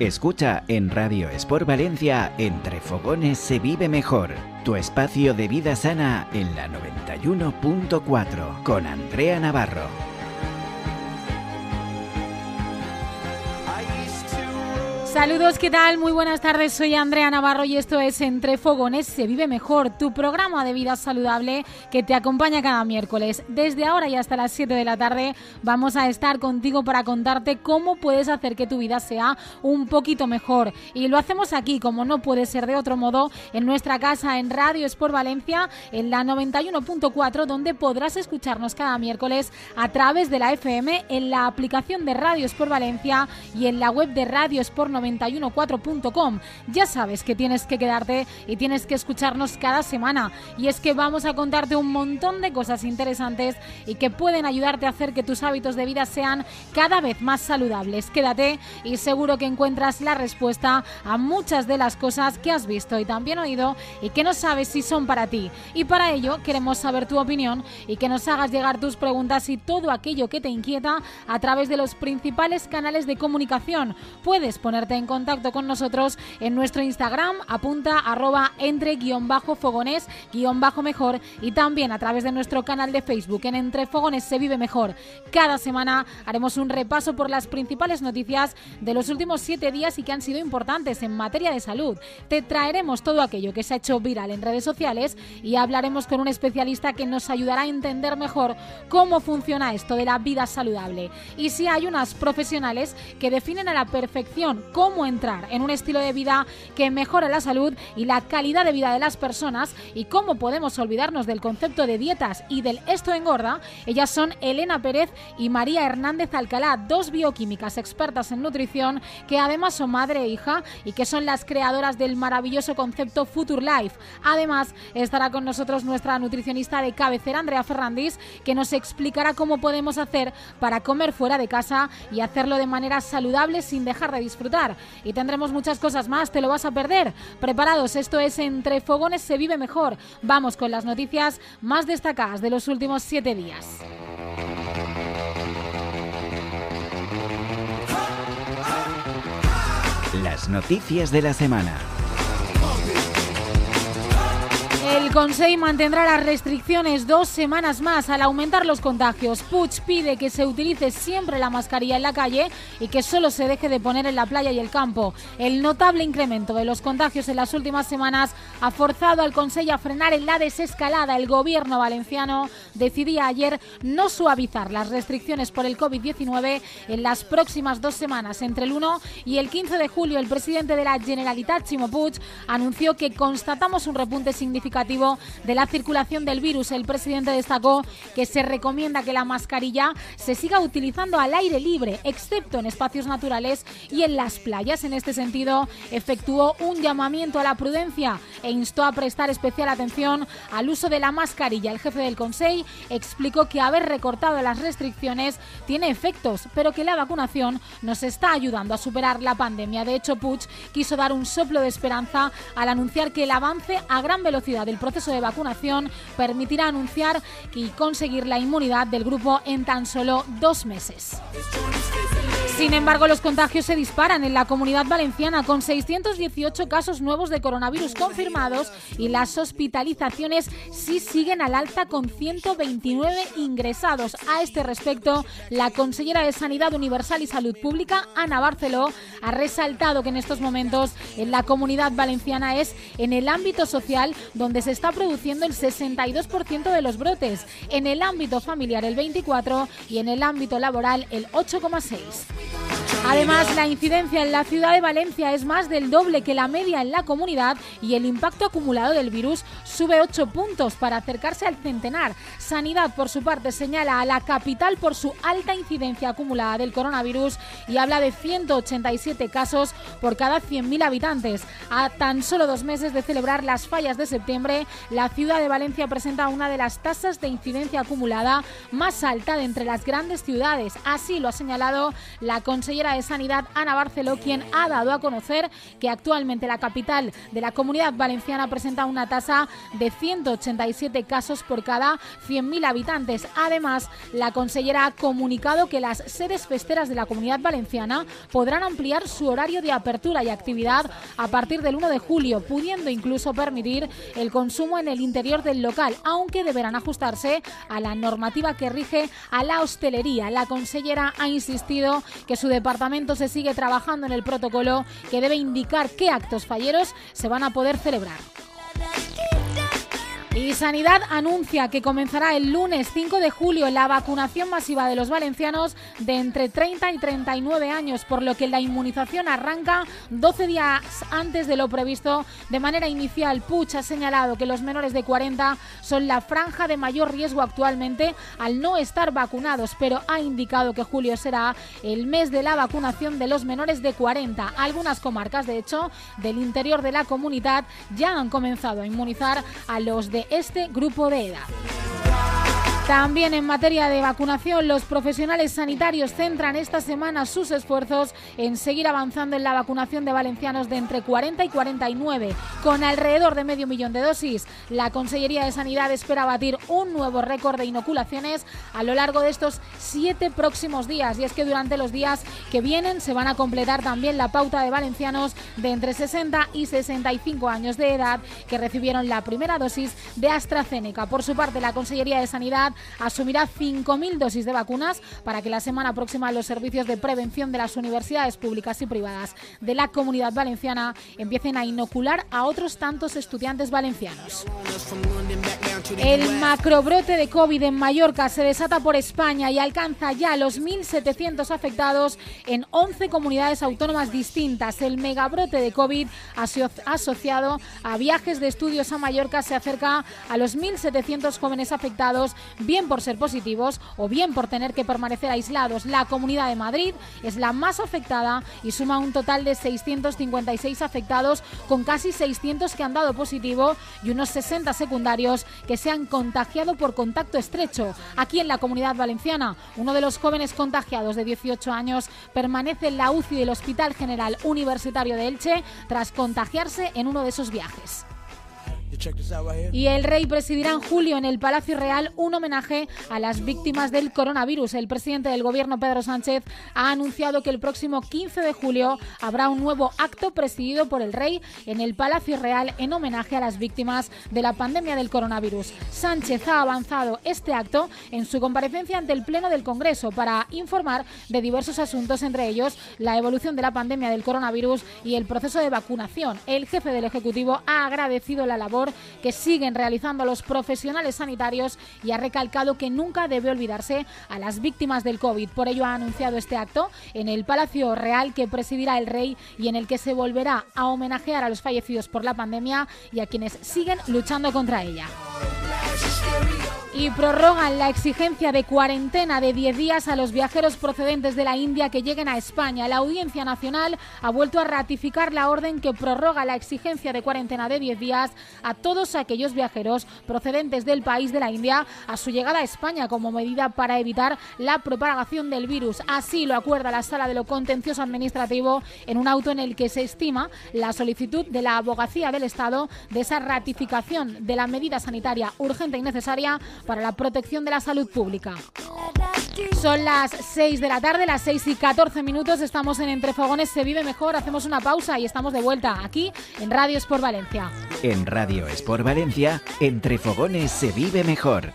Escucha en Radio Sport Valencia, Entre Fogones se vive mejor. Tu espacio de vida sana en la 91.4 con Andrea Navarro. Saludos, ¿qué tal? Muy buenas tardes, soy Andrea Navarro y esto es Entre Fogones se vive mejor, tu programa de vida saludable que te acompaña cada miércoles. Desde ahora y hasta las 7 de la tarde vamos a estar contigo para contarte cómo puedes hacer que tu vida sea un poquito mejor. Y lo hacemos aquí, como no puede ser de otro modo, en nuestra casa en Radio Sport Valencia, en la 91.4, donde podrás escucharnos cada miércoles a través de la FM, en la aplicación de Radio Sport Valencia y en la web de Radio Sport 914.com. Ya sabes que tienes que quedarte y tienes que escucharnos cada semana. Y es que vamos a contarte un montón de cosas interesantes y que pueden ayudarte a hacer que tus hábitos de vida sean cada vez más saludables. Quédate y seguro que encuentras la respuesta a muchas de las cosas que has visto y también oído y que no sabes si son para ti. Y para ello queremos saber tu opinión y que nos hagas llegar tus preguntas y todo aquello que te inquieta a través de los principales canales de comunicación. Puedes ponerte en contacto con nosotros en nuestro Instagram, apunta arroba entre guion bajo fogones guion bajo mejor y también a través de nuestro canal de Facebook en Entre Fogones se vive mejor. Cada semana haremos un repaso por las principales noticias de los últimos siete días y que han sido importantes en materia de salud. Te traeremos todo aquello que se ha hecho viral en redes sociales y hablaremos con un especialista que nos ayudará a entender mejor cómo funciona esto de la vida saludable. Y si hay unas profesionales que definen a la perfección cómo entrar en un estilo de vida que mejora la salud y la calidad de vida de las personas y cómo podemos olvidarnos del concepto de dietas y del esto engorda, ellas son Elena Pérez y María Hernández Alcalá, dos bioquímicas expertas en nutrición que además son madre e hija y que son las creadoras del maravilloso concepto Future Life. Además, estará con nosotros nuestra nutricionista de cabecera, Andrea Ferrandis, que nos explicará cómo podemos hacer para comer fuera de casa y hacerlo de manera saludable sin dejar de disfrutar. Y tendremos muchas cosas más, te lo vas a perder. Preparados, esto es Entre Fogones se vive mejor. Vamos con las noticias más destacadas de los últimos siete días. Las noticias de la semana. El Consejo mantendrá las restricciones dos semanas más al aumentar los contagios. Puig pide que se utilice siempre la mascarilla en la calle y que solo se deje de poner en la playa y el campo. El notable incremento de los contagios en las últimas semanas ha forzado al Consejo a frenar en la desescalada. El gobierno valenciano decidía ayer no suavizar las restricciones por el COVID-19 en las próximas dos semanas. Entre el 1 y el 15 de julio, el presidente de la Generalitat, Chimo Puig, anunció que constatamos un repunte significativo de la circulación del virus. El presidente destacó que se recomienda que la mascarilla se siga utilizando al aire libre, excepto en espacios naturales y en las playas. En este sentido, efectuó un llamamiento a la prudencia e instó a prestar especial atención al uso de la mascarilla. El jefe del Consejo explicó que haber recortado las restricciones tiene efectos, pero que la vacunación nos está ayudando a superar la pandemia. De hecho, Puig quiso dar un soplo de esperanza al anunciar que el avance a gran velocidad del proceso de vacunación permitirá anunciar y conseguir la inmunidad del grupo en tan solo dos meses. Sin embargo, los contagios se disparan en la comunidad valenciana con 618 casos nuevos de coronavirus confirmados y las hospitalizaciones sí siguen al alza con 129 ingresados. A este respecto, la consellera de Sanidad Universal y Salud Pública, Ana Barceló, ha resaltado que en estos momentos en la comunidad valenciana es en el ámbito social donde se está produciendo el 62% de los brotes, en el ámbito familiar el 24% y en el ámbito laboral el 8,6%. Además, la incidencia en la ciudad de Valencia es más del doble que la media en la comunidad y el impacto acumulado del virus sube 8 puntos para acercarse al centenar. Sanidad, por su parte, señala a la capital por su alta incidencia acumulada del coronavirus y habla de 187 casos por cada 100.000 habitantes. A tan solo dos meses de celebrar las fallas de septiembre, la ciudad de Valencia presenta una de las tasas de incidencia acumulada más alta de entre las grandes ciudades. Así lo ha señalado la consellera de Sanidad, Ana Barceló, quien ha dado a conocer que actualmente la capital de la comunidad valenciana presenta una tasa de 187 casos por cada 100.000 habitantes. Además, la consellera ha comunicado que las sedes festeras de la comunidad valenciana podrán ampliar su horario de apertura y actividad a partir del 1 de julio, pudiendo incluso permitir el consumo en el interior del local, aunque deberán ajustarse a la normativa que rige a la hostelería. La consellera ha insistido que su departamento se sigue trabajando en el protocolo que debe indicar qué actos falleros se van a poder celebrar. Y Sanidad anuncia que comenzará el lunes 5 de julio la vacunación masiva de los valencianos de entre 30 y 39 años, por lo que la inmunización arranca 12 días antes de lo previsto. De manera inicial, Puch ha señalado que los menores de 40 son la franja de mayor riesgo actualmente al no estar vacunados, pero ha indicado que julio será el mes de la vacunación de los menores de 40. Algunas comarcas, de hecho, del interior de la comunidad ya han comenzado a inmunizar a los de este grupo de edad. También en materia de vacunación, los profesionales sanitarios centran esta semana sus esfuerzos en seguir avanzando en la vacunación de valencianos de entre 40 y 49. Con alrededor de medio millón de dosis, la Consellería de Sanidad espera batir un nuevo récord de inoculaciones a lo largo de estos siete próximos días. Y es que durante los días que vienen se van a completar también la pauta de valencianos de entre 60 y 65 años de edad que recibieron la primera dosis de AstraZeneca. Por su parte, la Consellería de Sanidad asumirá 5.000 dosis de vacunas para que la semana próxima los servicios de prevención de las universidades públicas y privadas de la comunidad valenciana empiecen a inocular a otros tantos estudiantes valencianos. El macrobrote de COVID en Mallorca se desata por España y alcanza ya los 1.700 afectados en 11 comunidades autónomas distintas. El megabrote de COVID asociado a viajes de estudios a Mallorca se acerca a los 1.700 jóvenes afectados, bien por ser positivos o bien por tener que permanecer aislados. La Comunidad de Madrid es la más afectada y suma un total de 656 afectados, con casi 600 que han dado positivo y unos 60 secundarios que se han contagiado por contacto estrecho. Aquí en la Comunidad Valenciana, uno de los jóvenes contagiados de 18 años permanece en la UCI del Hospital General Universitario de Elche tras contagiarse en uno de esos viajes. Y el rey presidirá en julio en el Palacio Real un homenaje a las víctimas del coronavirus. El presidente del gobierno, Pedro Sánchez, ha anunciado que el próximo 15 de julio habrá un nuevo acto presidido por el rey en el Palacio Real en homenaje a las víctimas de la pandemia del coronavirus. Sánchez ha avanzado este acto en su comparecencia ante el Pleno del Congreso para informar de diversos asuntos, entre ellos la evolución de la pandemia del coronavirus y el proceso de vacunación. El jefe del Ejecutivo ha agradecido la labor que siguen realizando los profesionales sanitarios y ha recalcado que nunca debe olvidarse a las víctimas del COVID. Por ello ha anunciado este acto en el Palacio Real que presidirá el rey y en el que se volverá a homenajear a los fallecidos por la pandemia y a quienes siguen luchando contra ella y prorrogan la exigencia de cuarentena de 10 días a los viajeros procedentes de la India que lleguen a España. La Audiencia Nacional ha vuelto a ratificar la orden que prorroga la exigencia de cuarentena de 10 días a todos aquellos viajeros procedentes del país de la India a su llegada a España como medida para evitar la propagación del virus. Así lo acuerda la Sala de lo Contencioso Administrativo en un auto en el que se estima la solicitud de la Abogacía del Estado de esa ratificación de la medida sanitaria urgente y necesaria para la protección de la salud pública. Son las 6 de la tarde, las 6 y 14 minutos, estamos en Entre Fogones, se vive mejor, hacemos una pausa y estamos de vuelta aquí en Radio Sport Valencia. En Radio Sport Valencia, Entre Fogones se vive mejor.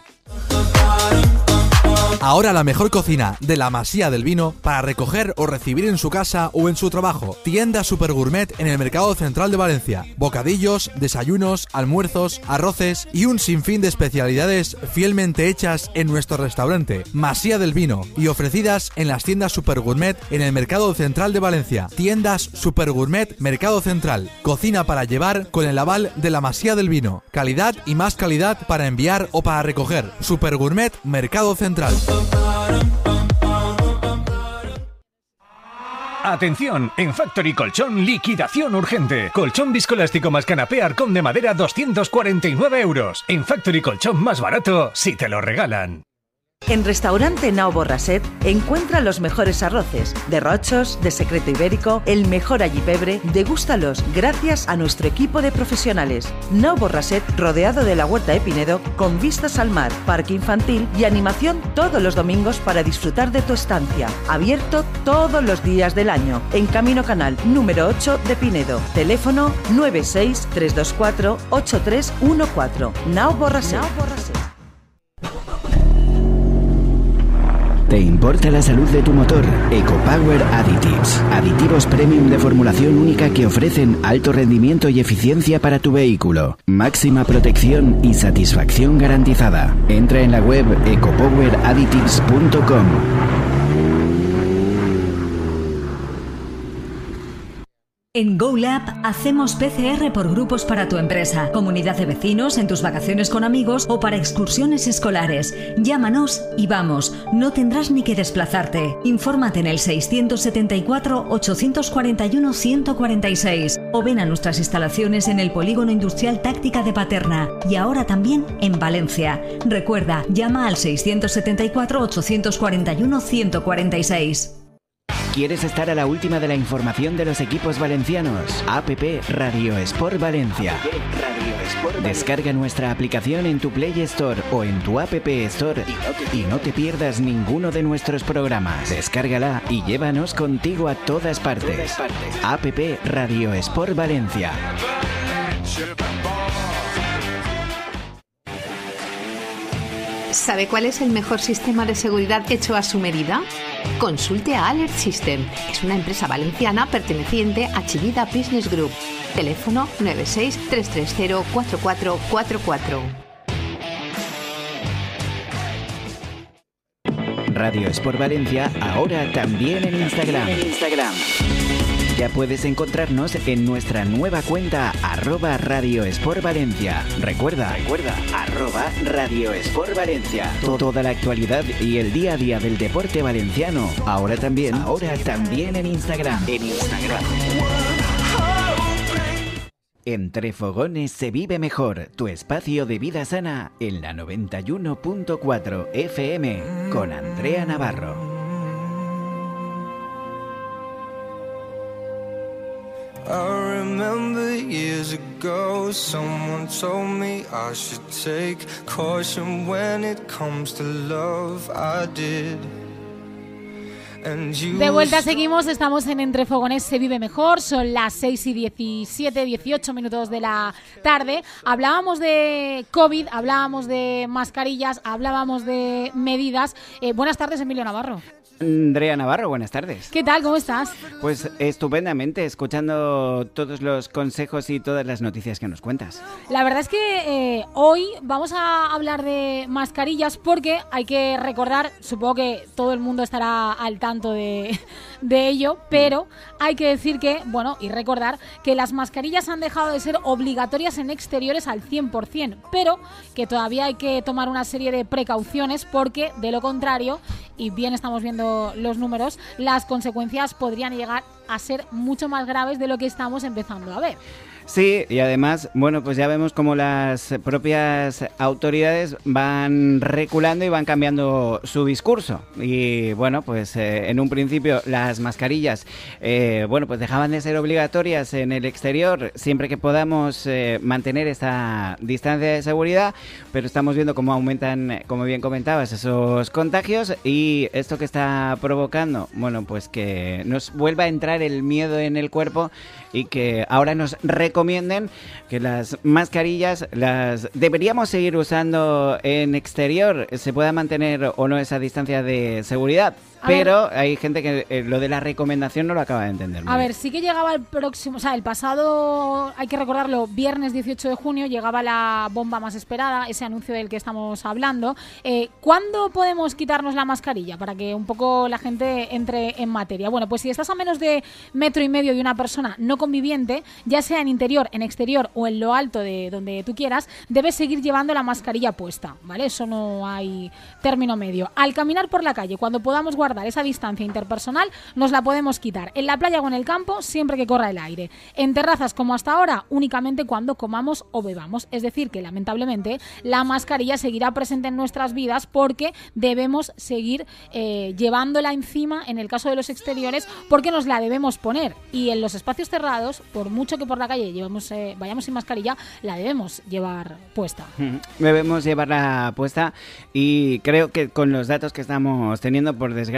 Ahora la mejor cocina de la Masía del Vino para recoger o recibir en su casa o en su trabajo. Tienda Super Gourmet en el Mercado Central de Valencia. Bocadillos, desayunos, almuerzos, arroces y un sinfín de especialidades fielmente hechas en nuestro restaurante Masía del Vino y ofrecidas en las tiendas Super Gourmet en el Mercado Central de Valencia. Tiendas Super Gourmet Mercado Central. Cocina para llevar con el aval de la Masía del Vino. Calidad y más calidad para enviar o para recoger. Super Gourmet Mercado Central. Atención, en Factory Colchón, liquidación urgente. Colchón viscoelástico más canapé Arcón de madera 249 euros. En Factory Colchón más barato, si te lo regalan. En Restaurante Nao Borraset encuentra los mejores arroces, de rochos, de secreto ibérico, el mejor allipebre, degústalos gracias a nuestro equipo de profesionales. Nao Borraset rodeado de la Huerta de Pinedo, con vistas al mar, parque infantil y animación todos los domingos para disfrutar de tu estancia. Abierto todos los días del año, en Camino Canal número 8 de Pinedo. Teléfono 96 324 8314. Nao Borraset. ¿Te importa la salud de tu motor? EcoPower Additives. Aditivos premium de formulación única que ofrecen alto rendimiento y eficiencia para tu vehículo. Máxima protección y satisfacción garantizada. Entra en la web ecopoweradditives.com. En GoLab hacemos PCR por grupos para tu empresa, comunidad de vecinos, en tus vacaciones con amigos o para excursiones escolares. Llámanos y vamos, no tendrás ni que desplazarte. Infórmate en el 674-841-146 o ven a nuestras instalaciones en el Polígono Industrial Táctica de Paterna y ahora también en Valencia. Recuerda, llama al 674-841-146. ¿Quieres estar a la última de la información de los equipos valencianos? APP Radio Sport Valencia. Descarga nuestra aplicación en tu Play Store o en tu App Store y no te pierdas ninguno de nuestros programas. Descárgala y llévanos contigo a todas partes. APP Radio Sport Valencia. ¿Sabe cuál es el mejor sistema de seguridad hecho a su medida? Consulte a Alert System. Es una empresa valenciana perteneciente a Chivida Business Group. Teléfono 96 330 4444. Radio Sport Valencia ahora también en Instagram. Instagram. Ya puedes encontrarnos en nuestra nueva cuenta arroba Radio Sport Valencia. Recuerda, recuerda, arroba Radio Sport Valencia. Toda la actualidad y el día a día del deporte valenciano. Ahora también, ahora también en Instagram. En Instagram. Entre fogones se vive mejor, tu espacio de vida sana en la 91.4 FM con Andrea Navarro. I remember years ago, someone told me I should take caution when it comes to love. I did. And you De vuelta seguimos, estamos en Entre Fogones se vive mejor, son las 6 y 17, 18 minutos de la tarde. Hablábamos de COVID, hablábamos de mascarillas, hablábamos de medidas. Eh, buenas tardes, Emilio Navarro. Andrea Navarro, buenas tardes. ¿Qué tal? ¿Cómo estás? Pues estupendamente, escuchando todos los consejos y todas las noticias que nos cuentas. La verdad es que eh, hoy vamos a hablar de mascarillas porque hay que recordar, supongo que todo el mundo estará al tanto de, de ello, pero hay que decir que, bueno, y recordar que las mascarillas han dejado de ser obligatorias en exteriores al 100%, pero que todavía hay que tomar una serie de precauciones porque, de lo contrario, y bien estamos viendo los números, las consecuencias podrían llegar a ser mucho más graves de lo que estamos empezando a ver. Sí, y además, bueno, pues ya vemos como las propias autoridades van reculando y van cambiando su discurso. Y bueno, pues eh, en un principio las mascarillas, eh, bueno, pues dejaban de ser obligatorias en el exterior siempre que podamos eh, mantener esta distancia de seguridad, pero estamos viendo cómo aumentan, como bien comentabas, esos contagios y esto que está provocando, bueno, pues que nos vuelva a entrar el miedo en el cuerpo y que ahora nos recomienden que las mascarillas las deberíamos seguir usando en exterior, se pueda mantener o no esa distancia de seguridad. Pero hay gente que eh, lo de la recomendación no lo acaba de entender. A ver, sí que llegaba el próximo, o sea, el pasado, hay que recordarlo, viernes 18 de junio llegaba la bomba más esperada, ese anuncio del que estamos hablando. Eh, ¿Cuándo podemos quitarnos la mascarilla para que un poco la gente entre en materia? Bueno, pues si estás a menos de metro y medio de una persona no conviviente, ya sea en interior, en exterior o en lo alto de donde tú quieras, debes seguir llevando la mascarilla puesta, ¿vale? Eso no hay término medio. Al caminar por la calle, cuando podamos guardar esa distancia interpersonal, nos la podemos quitar. En la playa o en el campo, siempre que corra el aire. En terrazas como hasta ahora, únicamente cuando comamos o bebamos. Es decir, que lamentablemente la mascarilla seguirá presente en nuestras vidas porque debemos seguir eh, llevándola encima en el caso de los exteriores porque nos la debemos poner. Y en los espacios cerrados, por mucho que por la calle llevemos, eh, vayamos sin mascarilla, la debemos llevar puesta. Debemos llevarla puesta y creo que con los datos que estamos teniendo, por desgracia,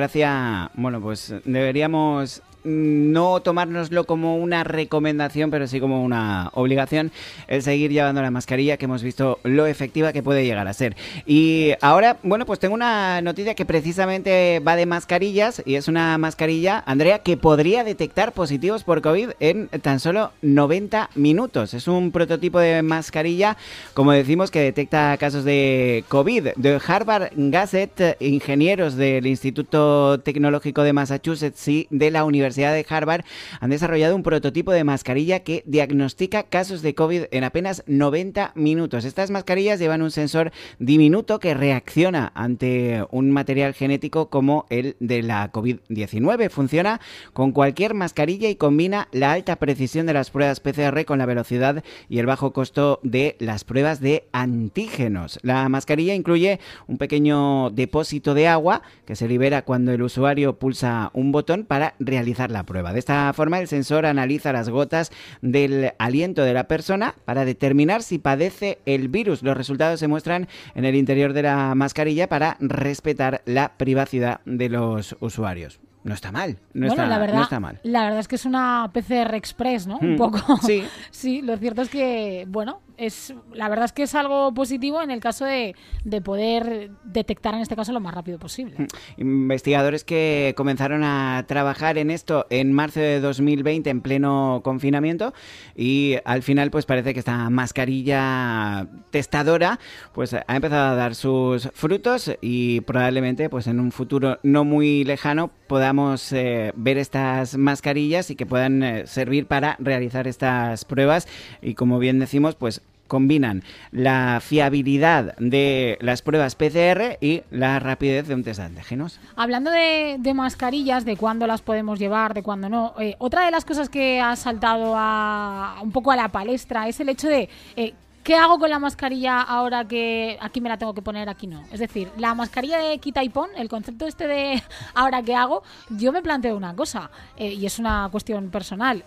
bueno, pues deberíamos no tomárnoslo como una recomendación, pero sí como una obligación, el seguir llevando la mascarilla, que hemos visto lo efectiva que puede llegar a ser. Y ahora, bueno, pues tengo una noticia que precisamente va de mascarillas, y es una mascarilla, Andrea, que podría detectar positivos por COVID en tan solo 90 minutos. Es un prototipo de mascarilla, como decimos, que detecta casos de COVID. De Harvard Gazette, ingenieros del Instituto Tecnológico de Massachusetts y de la Universidad de Harvard han desarrollado un prototipo de mascarilla que diagnostica casos de COVID en apenas 90 minutos. Estas mascarillas llevan un sensor diminuto que reacciona ante un material genético como el de la COVID-19. Funciona con cualquier mascarilla y combina la alta precisión de las pruebas PCR con la velocidad y el bajo costo de las pruebas de antígenos. La mascarilla incluye un pequeño depósito de agua que se libera cuando el usuario pulsa un botón para realizar la prueba. De esta forma, el sensor analiza las gotas del aliento de la persona para determinar si padece el virus. Los resultados se muestran en el interior de la mascarilla para respetar la privacidad de los usuarios. No está mal, no, está, la verdad, no está mal. La verdad es que es una PCR Express, ¿no? Un Mm, poco. sí. sí, lo cierto es que, bueno, es la verdad es que es algo positivo en el caso de, de poder detectar en este caso lo más rápido posible. Investigadores que comenzaron a trabajar en esto en marzo de 2020 en pleno confinamiento y al final pues parece que esta mascarilla testadora pues ha empezado a dar sus frutos y probablemente pues en un futuro no muy lejano podamos eh, ver estas mascarillas y que puedan eh, servir para realizar estas pruebas y como bien decimos pues combinan la fiabilidad de las pruebas PCR y la rapidez de un test de antígenos. Hablando de, mascarillas, de cuándo las podemos llevar, de cuándo no, eh, otra de las cosas que ha saltado a, un poco a la palestra es el hecho de eh, ¿qué hago con la mascarilla ahora que aquí me la tengo que poner, aquí no? Es decir, la mascarilla de quita y pon, el concepto este de ahora qué hago, yo me planteo una cosa eh, y es una cuestión personal.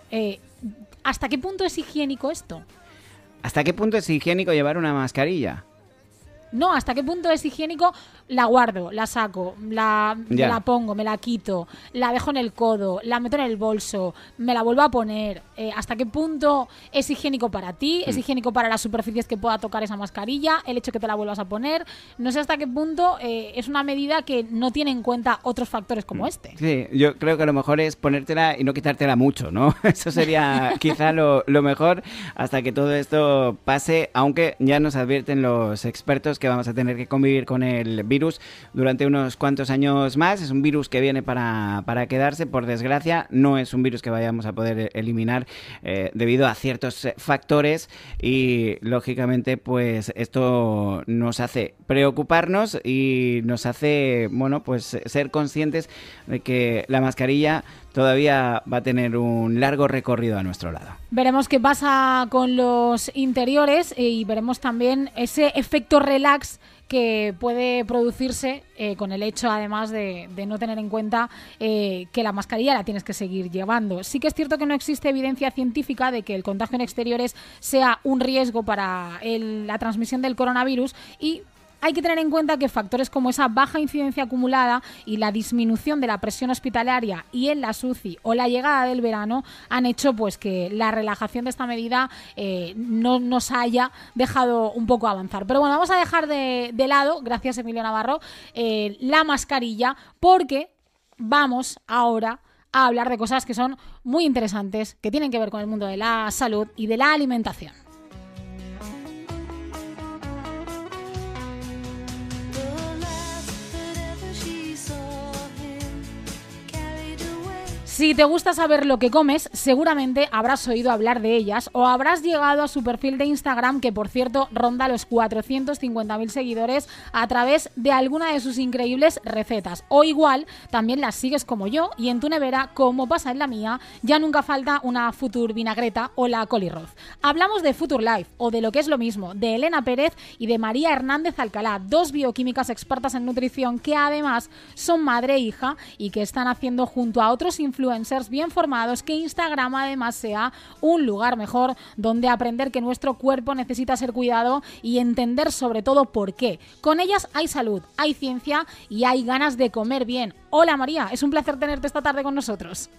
¿Hasta qué punto es higiénico esto? ¿Hasta qué punto es higiénico llevar una mascarilla? No, ¿hasta qué punto es higiénico? La guardo, la saco, la, me Ya. la pongo, me la quito, la dejo en el codo, la meto en el bolso, me la vuelvo a poner. Eh, ¿Hasta qué punto es higiénico para ti? Mm. ¿Es higiénico para las superficies que pueda tocar esa mascarilla? El hecho que te la vuelvas a poner. No sé hasta qué punto eh, es una medida que no tiene en cuenta otros factores Mm. como este. Sí, yo creo que lo mejor es ponértela y no quitártela mucho, ¿no? Eso sería quizá lo, lo mejor hasta que todo esto pase, aunque ya nos advierten los expertos que vamos a tener que convivir con el virus durante unos cuantos años más. Es un virus que viene para, para quedarse, por desgracia, no es un virus que vayamos a poder eliminar eh, debido a ciertos eh, factores y lógicamente pues esto nos hace preocuparnos y nos hace, bueno, pues ser conscientes de que la mascarilla todavía va a tener un largo recorrido a nuestro lado. Veremos qué pasa con los interiores eh, y veremos también ese efecto relax que puede producirse eh, con el hecho, además, de, no tener en cuenta eh, que la mascarilla la tienes que seguir llevando. Sí que es cierto que no existe evidencia científica de que el contagio en exteriores sea un riesgo para la transmisión del coronavirus y hay que tener en cuenta que factores como esa baja incidencia acumulada y la disminución de la presión hospitalaria y en la SUCI o la llegada del verano han hecho pues que la relajación de esta medida eh, no nos haya dejado un poco avanzar. Pero bueno, vamos a dejar de, lado, gracias Emilio Navarro, eh, la mascarilla porque vamos ahora a hablar de cosas que son muy interesantes, que tienen que ver con el mundo de la salud y de la alimentación. Si te gusta saber lo que comes, seguramente habrás oído hablar de ellas o habrás llegado a su perfil de Instagram, que por cierto ronda los 450.000 seguidores, a través de alguna de sus increíbles recetas. O igual, también las sigues como yo y en tu nevera, como pasa en la mía, ya nunca falta una Futur Vinagreta o la Colirroz. Hablamos de Futur Life, o de lo que es lo mismo, de Elena Pérez y de María Hernández Alcalá, dos bioquímicas expertas en nutrición que además son madre e hija y que están haciendo junto a otros influencers bien formados que Instagram además sea un lugar mejor donde aprender que nuestro cuerpo necesita ser cuidado y entender sobre todo por qué. Con ellas hay salud, hay ciencia y hay ganas de comer bien. Hola María, es un placer tenerte esta tarde con nosotros.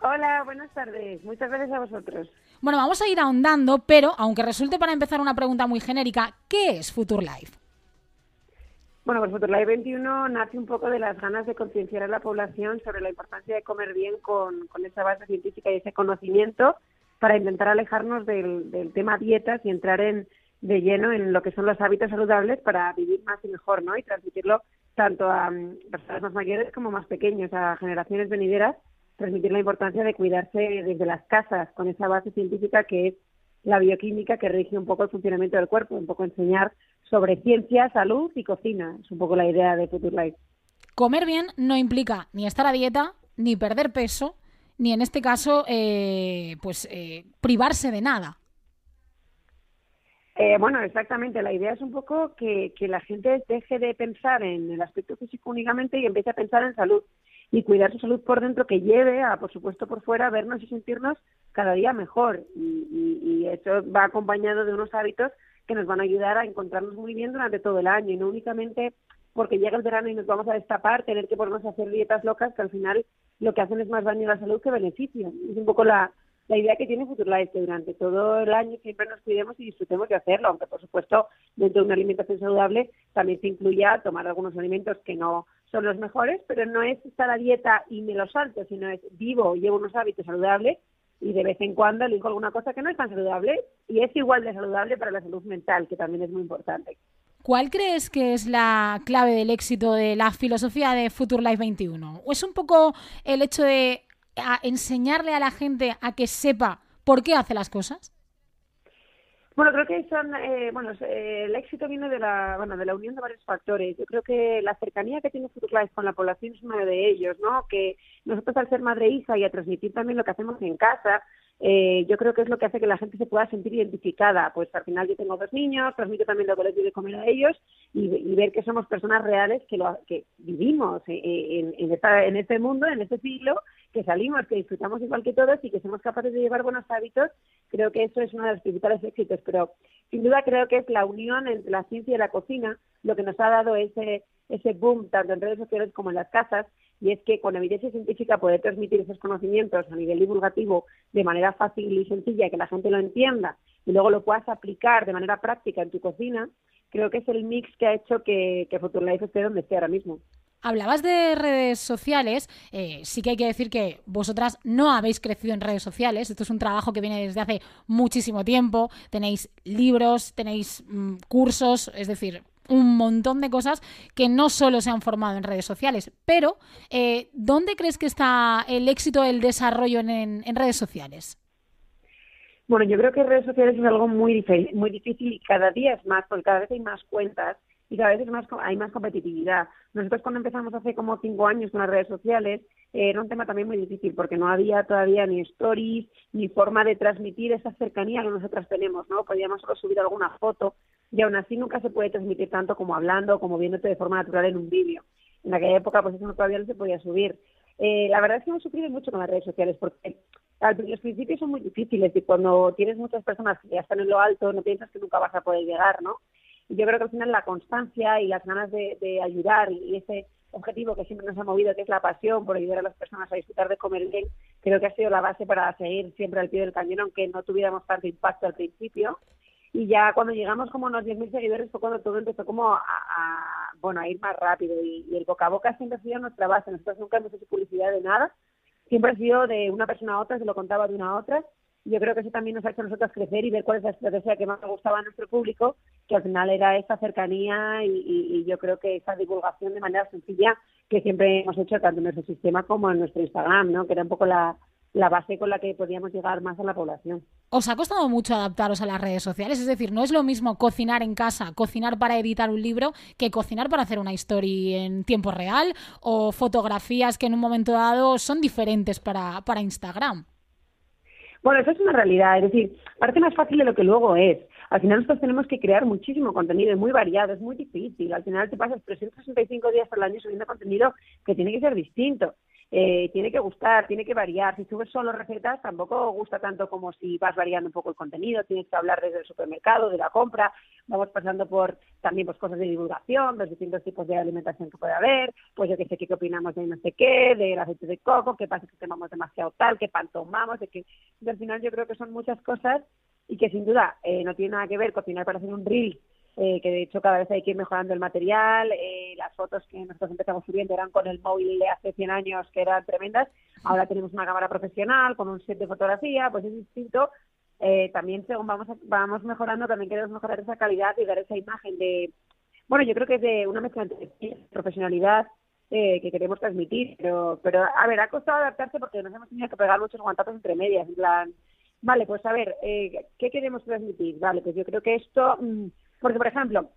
Hola, buenas tardes. Muchas gracias a vosotros. Bueno, vamos a ir ahondando, pero aunque resulte para empezar una pregunta muy genérica, ¿qué es Future Life? Bueno, pues Future Life 21 nace un poco de las ganas de concienciar a la población sobre la importancia de comer bien con, esa base científica y ese conocimiento para intentar alejarnos del, del tema dietas y entrar en, de lleno en lo que son los hábitos saludables para vivir más y mejor, ¿no? Y transmitirlo tanto a mm, personas más mayores como más pequeños, a generaciones venideras, transmitir la importancia de cuidarse desde las casas con esa base científica que es la bioquímica que rige un poco el funcionamiento del cuerpo, un poco enseñar sobre ciencia, salud y cocina. Es un poco la idea de Future Life. Comer bien no implica ni estar a dieta, ni perder peso, ni en este caso, eh, pues eh, privarse de nada. Eh, bueno, exactamente. La idea es un poco que, que la gente deje de pensar en el aspecto físico únicamente y empiece a pensar en salud y cuidar su salud por dentro que lleve a, por supuesto, por fuera, vernos y sentirnos cada día mejor. Y, y, eso va acompañado de unos hábitos que nos van a ayudar a encontrarnos muy bien durante todo el año y no únicamente porque llega el verano y nos vamos a destapar, tener que ponernos a hacer dietas locas que al final lo que hacen es más daño a la salud que beneficio. Es un poco la, la idea que tiene Futurlife, que durante todo el año siempre nos cuidemos y disfrutemos de hacerlo, aunque por supuesto dentro de una alimentación saludable también se incluya tomar algunos alimentos que no son los mejores, pero no es estar a dieta y me lo salto, sino es vivo, llevo unos hábitos saludables y de vez en cuando elijo alguna cosa que no es tan saludable y es igual de saludable para la salud mental, que también es muy importante. ¿Cuál crees que es la clave del éxito de la filosofía de Future Life 21? ¿O es un poco el hecho de enseñarle a la gente a que sepa por qué hace las cosas? Bueno, creo que son, eh, bueno, eh, el éxito viene de la, bueno, de la unión de varios factores. Yo creo que la cercanía que tiene Futurlife con la población es uno de ellos, ¿no? Que nosotros al ser madre e hija y a transmitir también lo que hacemos en casa, eh, yo creo que es lo que hace que la gente se pueda sentir identificada. Pues al final yo tengo dos niños, transmito también lo que les doy de comer a ellos y, ver que somos personas reales que, lo, que vivimos en, en, esta, en este mundo, en este siglo, que salimos, que disfrutamos igual que todos y que somos capaces de llevar buenos hábitos. Creo que eso es uno de los principales éxitos. Pero sin duda creo que es la unión entre la ciencia y la cocina lo que nos ha dado ese, ese boom tanto en redes sociales como en las casas y es que con evidencia científica poder transmitir esos conocimientos a nivel divulgativo de manera fácil y sencilla, que la gente lo entienda y luego lo puedas aplicar de manera práctica en tu cocina, creo que es el mix que ha hecho que, que Futurlife esté donde esté ahora mismo. Hablabas de redes sociales, eh, sí que hay que decir que vosotras no habéis crecido en redes sociales, esto es un trabajo que viene desde hace muchísimo tiempo, tenéis libros, tenéis mm, cursos, es decir, un montón de cosas que no solo se han formado en redes sociales. Pero, eh, ¿dónde crees que está el éxito del desarrollo en, redes sociales? Bueno, yo creo que redes sociales es algo muy, muy difícil y cada día es más, porque cada vez hay más cuentas y cada vez más, hay más competitividad. Nosotros cuando empezamos hace como cinco años con las redes sociales eh, era un tema también muy difícil porque no había todavía ni stories ni forma de transmitir esa cercanía que nosotras tenemos, ¿no? Podíamos solo subir alguna foto y aún así nunca se puede transmitir tanto como hablando, como viéndote de forma natural en un vídeo. En aquella época pues eso todavía no se podía subir. Eh, la verdad es que hemos sufrido mucho con las redes sociales porque los principios son muy difíciles y cuando tienes muchas personas que ya están en lo alto no piensas que nunca vas a poder llegar, ¿no? Y yo creo que al final la constancia y las ganas de, de ayudar y ese objetivo que siempre nos ha movido, que es la pasión por ayudar a las personas a disfrutar de comer bien, creo que ha sido la base para seguir siempre al pie del cañón, aunque no tuviéramos tanto impacto al principio y ya cuando llegamos como a unos 10.000 seguidores fue cuando todo empezó como a, bueno a ir más rápido y, el boca a boca siempre ha sido nuestra base. Nosotros nunca hemos hecho publicidad de nada. Siempre ha sido de una persona a otra se lo contaba de una a otra. Y yo creo que eso también nos ha hecho a nosotros crecer y ver cuál es la estrategia que más nos gustaba a nuestro público que al final era esa cercanía y, y yo creo que esa divulgación de manera sencilla que siempre hemos hecho tanto en nuestro sistema como en nuestro Instagram no que era un poco la la base con la que podíamos llegar más a la población. ¿Os ha costado mucho adaptaros a las redes sociales? Es decir, no es lo mismo cocinar en casa, cocinar para editar un libro, que cocinar para hacer una historia en tiempo real o fotografías que en un momento dado son diferentes para, para Instagram. Bueno, eso es una realidad, es decir, parece más fácil de lo que luego es. Al final nosotros tenemos que crear muchísimo contenido, es muy variado, es muy difícil. Al final te pasas 365 días al año subiendo contenido que tiene que ser distinto. Eh, tiene que gustar, tiene que variar. Si subes solo recetas, tampoco gusta tanto como si vas variando un poco el contenido. Tienes que hablar desde el supermercado, de la compra. Vamos pasando por también pues cosas de divulgación, los distintos tipos de alimentación que puede haber. Pues yo que sé qué opinamos de no sé qué, del aceite de coco, qué pasa si tomamos demasiado tal, qué pan tomamos. De que al final yo creo que son muchas cosas y que sin duda eh, no tiene nada que ver cocinar para hacer un reel eh, que de hecho cada vez hay que ir mejorando el material. Eh, las fotos que nosotros empezamos subiendo eran con el móvil de hace 100 años, que eran tremendas. Ahora tenemos una cámara profesional con un set de fotografía, pues es distinto. Eh, también según vamos, vamos mejorando, también queremos mejorar esa calidad y dar esa imagen de, bueno, yo creo que es de una mezcla entre profesionalidad eh, que queremos transmitir, pero, pero a ver, ha costado adaptarse porque nos hemos tenido que pegar muchos guantazos entre medias, en plan, vale, pues a ver, eh, ¿qué queremos transmitir? Vale, pues yo creo que esto, mm, porque, por ejemplo,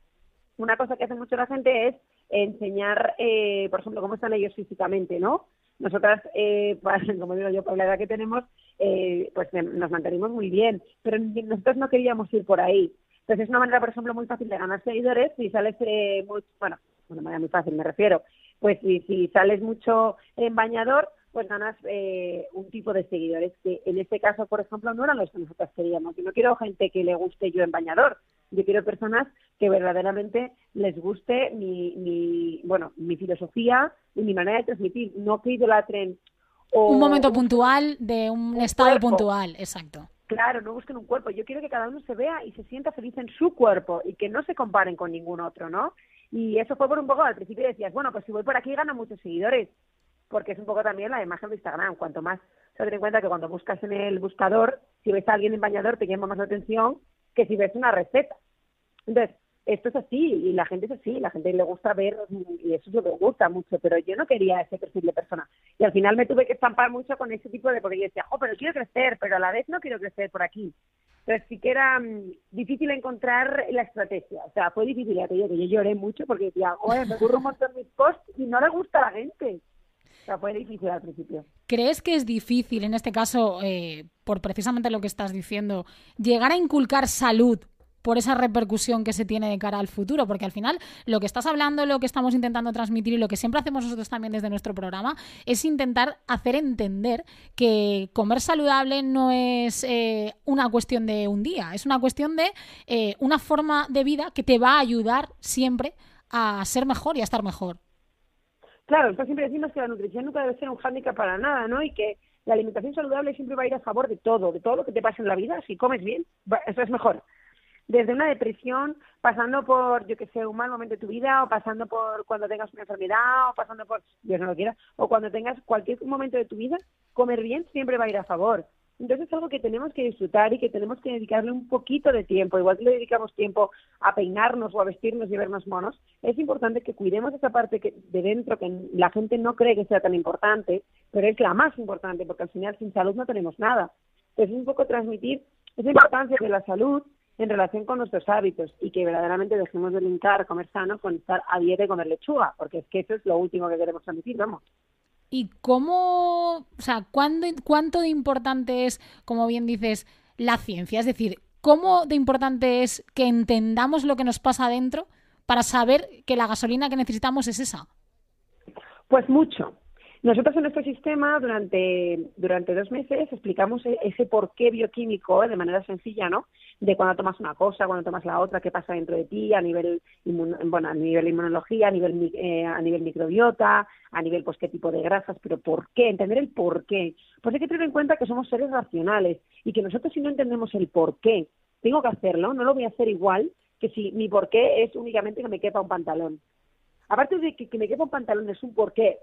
una cosa que hace mucho la gente es enseñar, eh, por ejemplo, cómo están ellos físicamente, ¿no? Nosotras, eh, como digo yo, por la edad que tenemos, eh, pues nos mantenemos muy bien, pero nosotros no queríamos ir por ahí. Entonces es una manera, por ejemplo, muy fácil de ganar seguidores si sales eh, muy, bueno, una manera muy fácil me refiero, pues si, si sales mucho en bañador, pues ganas eh, un tipo de seguidores que en este caso, por ejemplo, no eran los que nosotros queríamos. Yo no quiero gente que le guste yo en bañador. Yo quiero personas que verdaderamente les guste mi, mi bueno, mi filosofía y mi manera de transmitir. No que idolatren un momento puntual de un, estado puntual, exacto. Claro, no busquen un cuerpo. Yo quiero que cada uno se vea y se sienta feliz en su cuerpo y que no se comparen con ningún otro, ¿no? Y eso fue por un poco, al principio decías, bueno, pues si voy por aquí gano muchos seguidores porque es un poco también la imagen de Instagram. Cuanto más, se ten en cuenta que cuando buscas en el buscador, si ves a alguien en bañador, te llama más la atención que si ves una receta. Entonces, esto es así y la gente es así, la gente le gusta ver y eso es lo que gusta mucho, pero yo no quería ese perfil de persona. Y al final me tuve que estampar mucho con ese tipo de, porque yo decía, oh, pero quiero crecer, pero a la vez no quiero crecer por aquí. Entonces sí que era mm, difícil encontrar la estrategia. O sea, fue difícil, ya te digo que yo lloré mucho porque decía, oye, me ocurre un montón mis posts y no le gusta a la gente. O sea, fue difícil al principio. ¿Crees que es difícil, en este caso, eh, por precisamente lo que estás diciendo, llegar a inculcar salud por esa repercusión que se tiene de cara al futuro, porque al final lo que estás hablando, lo que estamos intentando transmitir y lo que siempre hacemos nosotros también desde nuestro programa es intentar hacer entender que comer saludable no es eh, una cuestión de un día, es una cuestión de eh, una forma de vida que te va a ayudar siempre a ser mejor y a estar mejor. Claro, nosotros siempre decimos que la nutrición nunca debe ser un hándicap para nada, ¿no? Y que la alimentación saludable siempre va a ir a favor de todo, de todo lo que te pasa en la vida. Si comes bien, eso es mejor. Desde una depresión, pasando por, yo que sé, un mal momento de tu vida, o pasando por cuando tengas una enfermedad, o pasando por, Dios no lo quiera, o cuando tengas cualquier momento de tu vida, comer bien siempre va a ir a favor. Entonces es algo que tenemos que disfrutar y que tenemos que dedicarle un poquito de tiempo. Igual que le dedicamos tiempo a peinarnos o a vestirnos y vernos monos, es importante que cuidemos esa parte que, de dentro que la gente no cree que sea tan importante, pero es la más importante, porque al final sin salud no tenemos nada. Entonces es un poco transmitir esa importancia de la salud en relación con nuestros hábitos y que verdaderamente dejemos de linkar comer sano con estar a dieta y comer lechuga, porque es que eso es lo último que queremos transmitir, vamos. ¿Y cómo, o sea, cuánto de importante es, como bien dices, la ciencia? Es decir, ¿cómo de importante es que entendamos lo que nos pasa adentro para saber que la gasolina que necesitamos es esa? Pues mucho. Nosotros en nuestro sistema durante, durante dos meses explicamos e-, ese porqué bioquímico de manera sencilla, ¿no? De cuando tomas una cosa, cuando tomas la otra, qué pasa dentro de ti a nivel, bueno, a nivel inmunología, a nivel, eh, a nivel microbiota, a nivel, pues, qué tipo de grasas, pero por qué, entender el por qué. Pues hay que tener en cuenta que somos seres racionales y que nosotros si no entendemos el por qué, tengo que hacerlo, no lo voy a hacer igual que si mi por qué es únicamente que me quepa un pantalón. Aparte de que, que me quepa un pantalón es un porqué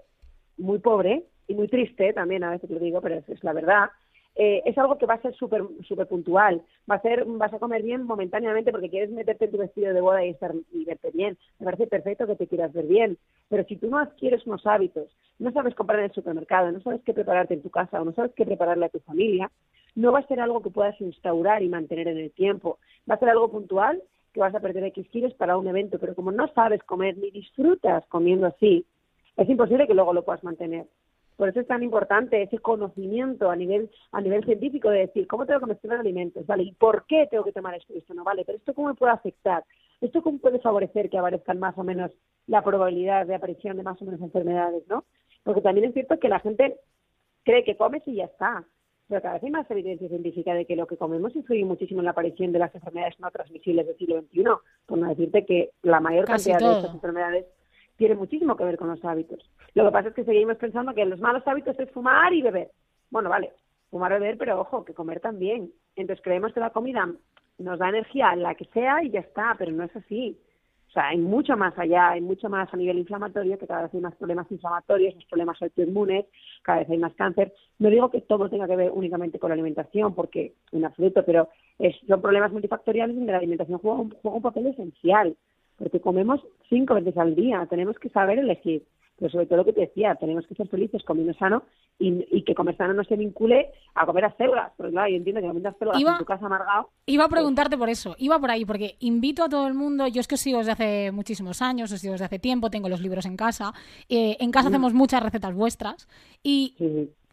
muy pobre y muy triste también, a veces lo digo, pero es, la verdad. eh, es algo que va a ser súper super puntual. Va a ser, vas a comer bien momentáneamente porque quieres meterte en tu vestido de boda y, estar, y verte bien. Me parece perfecto que te quieras ver bien. Pero si tú no adquieres unos hábitos, no sabes comprar en el supermercado, no sabes qué prepararte en tu casa o no sabes qué prepararle a tu familia, no va a ser algo que puedas instaurar y mantener en el tiempo. Va a ser algo puntual que vas a perder X kilos para un evento, pero como no sabes comer ni disfrutas comiendo así, es imposible que luego lo puedas mantener. Por eso es tan importante ese conocimiento a nivel a nivel científico de decir cómo tengo que mezclar alimentos, ¿vale? ¿Y por qué tengo que tomar esto y esto no vale? Pero esto cómo me puede afectar? ¿Esto cómo puede favorecer que aparezcan más o menos la probabilidad de aparición de más o menos enfermedades, ¿no? Porque también es cierto que la gente cree que comes y ya está. Pero cada vez hay más evidencia científica de que lo que comemos influye muchísimo en la aparición de las enfermedades no transmisibles del siglo XXI. Por no decirte que la mayor cantidad de estas enfermedades tiene muchísimo que ver con los hábitos. Lo que pasa es que seguimos pensando que los malos hábitos es fumar y beber. Bueno, vale, fumar beber, pero ojo, que comer también. Entonces creemos que la comida nos da energía, la que sea, y ya está, pero no es así. O sea, hay mucho más allá, hay mucho más a nivel inflamatorio, que cada vez hay más problemas inflamatorios, más problemas autoinmunes, cada vez hay más cáncer. No digo que todo tenga que ver únicamente con la alimentación, porque en absoluto, pero son problemas multifactoriales donde la alimentación juega un papel esencial porque comemos cinco veces al día, tenemos que saber elegir. Pero sobre todo lo que te decía, tenemos que ser felices comiendo sano y, que comer sano no se vincule a comer a células. Porque claro, yo entiendo que comer células en tu casa amargado. Iba a pues preguntarte por eso, iba por ahí, porque invito a todo el mundo, yo es que os sigo desde hace muchísimos años, os sigo desde hace tiempo, tengo los libros en casa. Eh, en casa hacemos muchas recetas vuestras y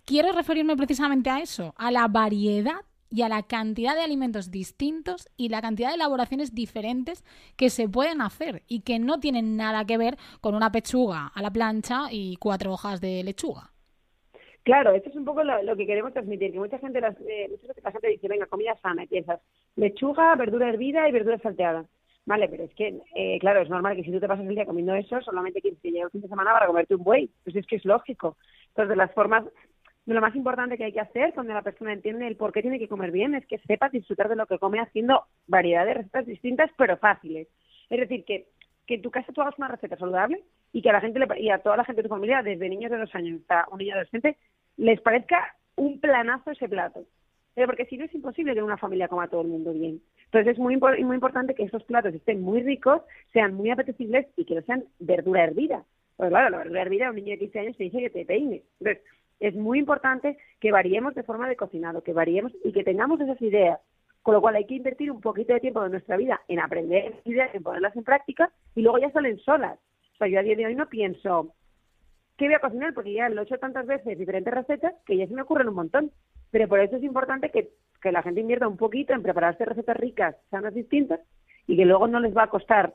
quiero referirme precisamente a eso, a la variedad y a la cantidad de alimentos distintos y la cantidad de elaboraciones diferentes que se pueden hacer y que no tienen nada que ver con una pechuga a la plancha y cuatro hojas de lechuga. Claro, esto es un poco lo, que queremos transmitir, que mucha gente, las, eh, la gente dice, venga, comida sana, y piensas, lechuga, verdura hervida y verdura salteada. Vale, pero es que, eh, claro, es normal que si tú te pasas el día comiendo eso, solamente quieres que llegue un fin de semana para comerte un buey. Pues es que es lógico. Entonces, las formas, lo más importante que hay que hacer cuando la persona entiende el por qué tiene que comer bien es que sepa disfrutar de lo que come haciendo variedad de recetas distintas pero fáciles. Es decir, que, que en tu casa tú hagas una receta saludable y que a la gente le, y a toda la gente de tu familia, desde niños de dos años hasta un niño adolescente, les parezca un planazo ese plato. Pero porque si no es imposible que una familia coma todo el mundo bien. Entonces es muy, muy importante que esos platos estén muy ricos, sean muy apetecibles y que no sean verdura hervida. Pues claro, la verdura hervida a un niño de 15 años te dice que te peine. Entonces, es muy importante que variemos de forma de cocinado, que variemos y que tengamos esas ideas. Con lo cual hay que invertir un poquito de tiempo de nuestra vida en aprender ideas, en ponerlas en práctica y luego ya salen solas. O sea, yo a día de hoy no pienso, ¿qué voy a cocinar? Porque ya lo he hecho tantas veces, diferentes recetas, que ya se me ocurren un montón. Pero por eso es importante que, que la gente invierta un poquito en prepararse recetas ricas, sanas, distintas, y que luego no les va a costar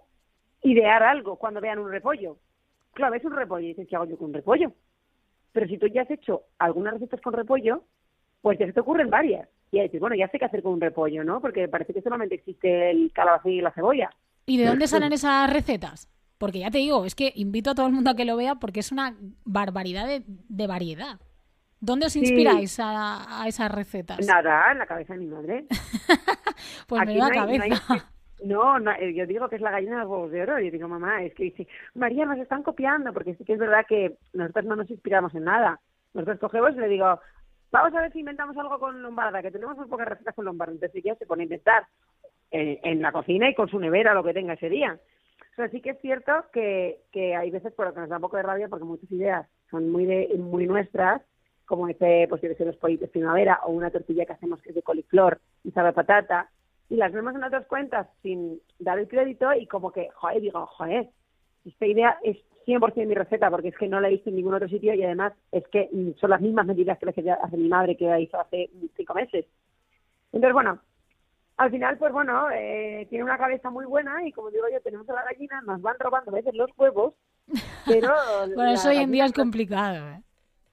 idear algo cuando vean un repollo. Claro, ves un repollo y dices, ¿qué hago yo con un repollo? Pero si tú ya has hecho algunas recetas con repollo, pues ya se te ocurren varias. Y ahí dices, bueno, ya sé qué hacer con un repollo, ¿no? Porque parece que solamente existe el calabacín y la cebolla. ¿Y de dónde salen esas recetas? Porque ya te digo, es que invito a todo el mundo a que lo vea porque es una barbaridad de, variedad. ¿Dónde os inspiráis a, esas recetas? Nada, en la cabeza de mi madre. pues me da cabeza. No, no, eh, yo digo que es la gallina de los huevos de oro. Yo digo, mamá, es que dice, María, nos están copiando, porque sí que es verdad que nosotros no nos inspiramos en nada. Nosotros cogemos y le digo, vamos a ver si inventamos algo con lombarda, que tenemos muy pocas recetas con lombarda. Entonces ella se pone a inventar en, la cocina y con su nevera, lo que tenga ese día. O sí que es cierto que, que hay veces por lo que nos da un poco de rabia, porque muchas ideas son muy de, muy nuestras, como ese, pues yo los pollitos primavera, o una tortilla que hacemos que es de coliflor y sabe patata, y las vemos en otras cuentas sin dar el crédito y como que, joder, digo, joder, esta idea es 100% mi receta porque es que no la he visto en ningún otro sitio y además es que son las mismas medidas que las que hace mi madre que la hizo hace cinco meses. Entonces, bueno, al final, pues bueno, eh, tiene una cabeza muy buena y como digo yo, tenemos a la gallina, nos van robando a veces los huevos, pero... bueno, eso hoy en día es complicado, ¿eh?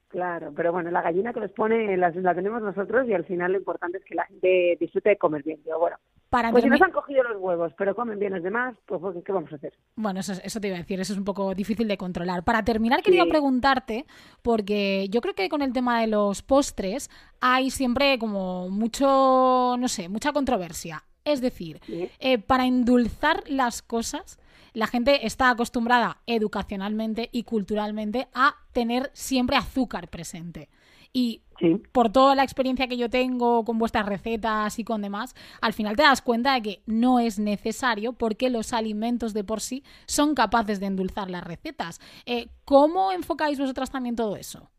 Claro, pero bueno, la gallina que los pone la, la tenemos nosotros y al final lo importante es que la gente disfrute de comer bien. Digo, bueno, para pues si nos han cogido los huevos, pero comen bien los demás, pues ¿qué vamos a hacer? Bueno, eso, eso te iba a decir, eso es un poco difícil de controlar. Para terminar, quería preguntarte, porque yo creo que con el tema de los postres hay siempre como mucho, no sé, mucha controversia. Es decir, eh, para endulzar las cosas, la gente está acostumbrada educacionalmente y culturalmente a tener siempre azúcar presente. Y por toda la experiencia que yo tengo con vuestras recetas y con demás, al final te das cuenta de que no es necesario porque los alimentos de por sí son capaces de endulzar las recetas. Eh, ¿Cómo enfocáis vosotras también todo eso?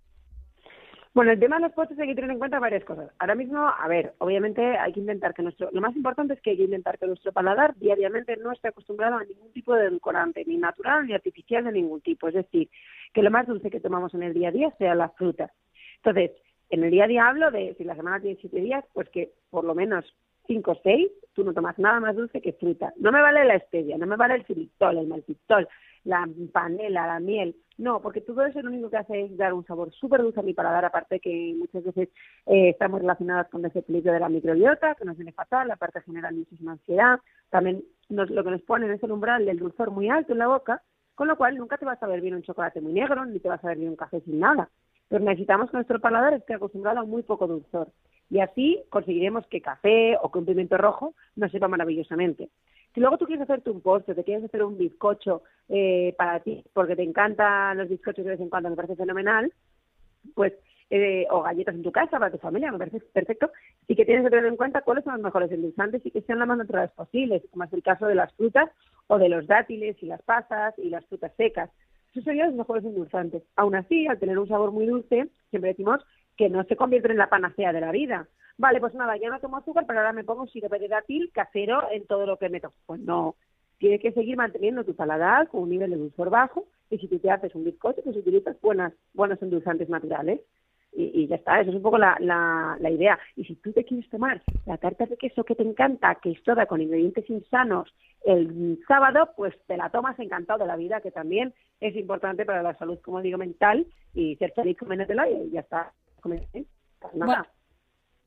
Bueno, el tema de los postres hay que tener en cuenta varias cosas. Ahora mismo, a ver, obviamente hay que intentar que nuestro, lo más importante es que hay que intentar que nuestro paladar diariamente no esté acostumbrado a ningún tipo de edulcorante, ni natural ni artificial de ningún tipo. Es decir, que lo más dulce que tomamos en el día a día sea la fruta. Entonces, en el día a día hablo de, si la semana tiene siete días, pues que por lo menos cinco o seis, tú no tomas nada más dulce que fruta. No me vale la stevia, no me vale el xilitol, el maltitol, la panela, la miel. No, porque todo eso lo único que hace es dar un sabor súper dulce a mi paladar, aparte que muchas veces eh, estamos relacionadas con desequilibrio de la microbiota, que nos viene fatal, aparte genera muchísima ansiedad. También nos, lo que nos pone es el umbral del dulzor muy alto en la boca, con lo cual nunca te vas a ver bien un chocolate muy negro, ni te vas a ver bien un café sin nada. Pero necesitamos que nuestro paladar esté acostumbrado a muy poco dulzor. Y así conseguiremos que café o que un pimiento rojo nos sepa maravillosamente. Si luego tú quieres hacerte un postre, te quieres hacer un bizcocho eh, para ti, porque te encantan los bizcochos de vez en cuando, me parece fenomenal, pues eh, o galletas en tu casa para tu familia, me parece perfecto, y que tienes que tener en cuenta cuáles son los mejores endulzantes y que sean las más naturales posibles, como es el caso de las frutas o de los dátiles y las pasas y las frutas secas. Esos serían los mejores endulzantes. Aún así, al tener un sabor muy dulce, siempre decimos que no se convierten en la panacea de la vida. Vale, pues nada, ya no tomo azúcar, pero ahora me pongo un sirope de dátil casero en todo lo que meto. Pues no, tienes que seguir manteniendo tu paladar con un nivel de dulzor bajo y si tú te haces un bizcocho, pues utilizas buenas, buenos endulzantes naturales y, ya está, eso es un poco la, la, idea. Y si tú te quieres tomar la tarta de queso que te encanta, que es toda con ingredientes insanos, el sábado, pues te la tomas encantado de la vida, que también es importante para la salud, como digo, mental, y ser feliz coméntelo y ya está. Pues nada.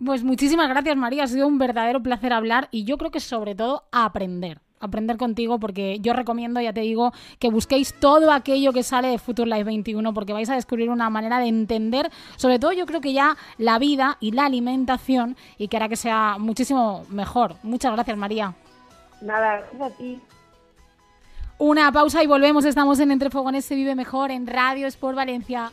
pues muchísimas gracias, María. Ha sido un verdadero placer hablar y yo creo que sobre todo aprender aprender contigo porque yo recomiendo, ya te digo, que busquéis todo aquello que sale de Future Life 21 porque vais a descubrir una manera de entender, sobre todo yo creo que ya la vida y la alimentación y que hará que sea muchísimo mejor. Muchas gracias, María. Nada, gracias a ti. Una pausa y volvemos. Estamos en Entre Fogones se vive mejor en Radio Sport Valencia.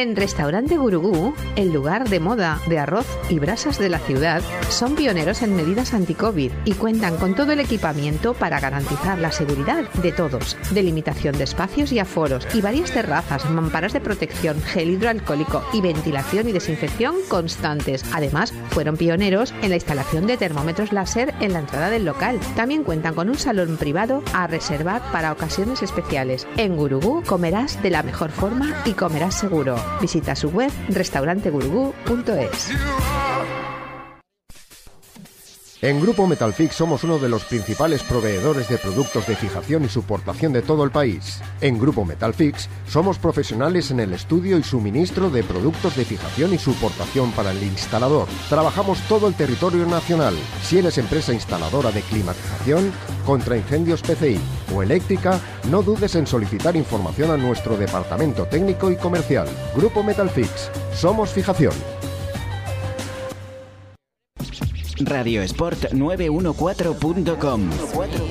En Restaurante Gurugú, el lugar de moda de arroz y brasas de la ciudad, son pioneros en medidas anti-COVID y cuentan con todo el equipamiento para garantizar la seguridad de todos. Delimitación de espacios y aforos y varias terrazas, mamparas de protección, gel hidroalcohólico y ventilación y desinfección constantes. Además, fueron pioneros en la instalación de termómetros láser en la entrada del local. También cuentan con un salón privado a reservar para ocasiones especiales. En Gurugú comerás de la mejor forma y comerás seguro. Visita su web restaurantegurugú.es. En Grupo Metalfix somos uno de los principales proveedores de productos de fijación y suportación de todo el país. En Grupo Metalfix somos profesionales en el estudio y suministro de productos de fijación y suportación para el instalador. Trabajamos todo el territorio nacional. Si eres empresa instaladora de climatización, contra incendios PCI o eléctrica, no dudes en solicitar información a nuestro departamento técnico y comercial. Grupo Metalfix. Somos fijación radiosport914.com.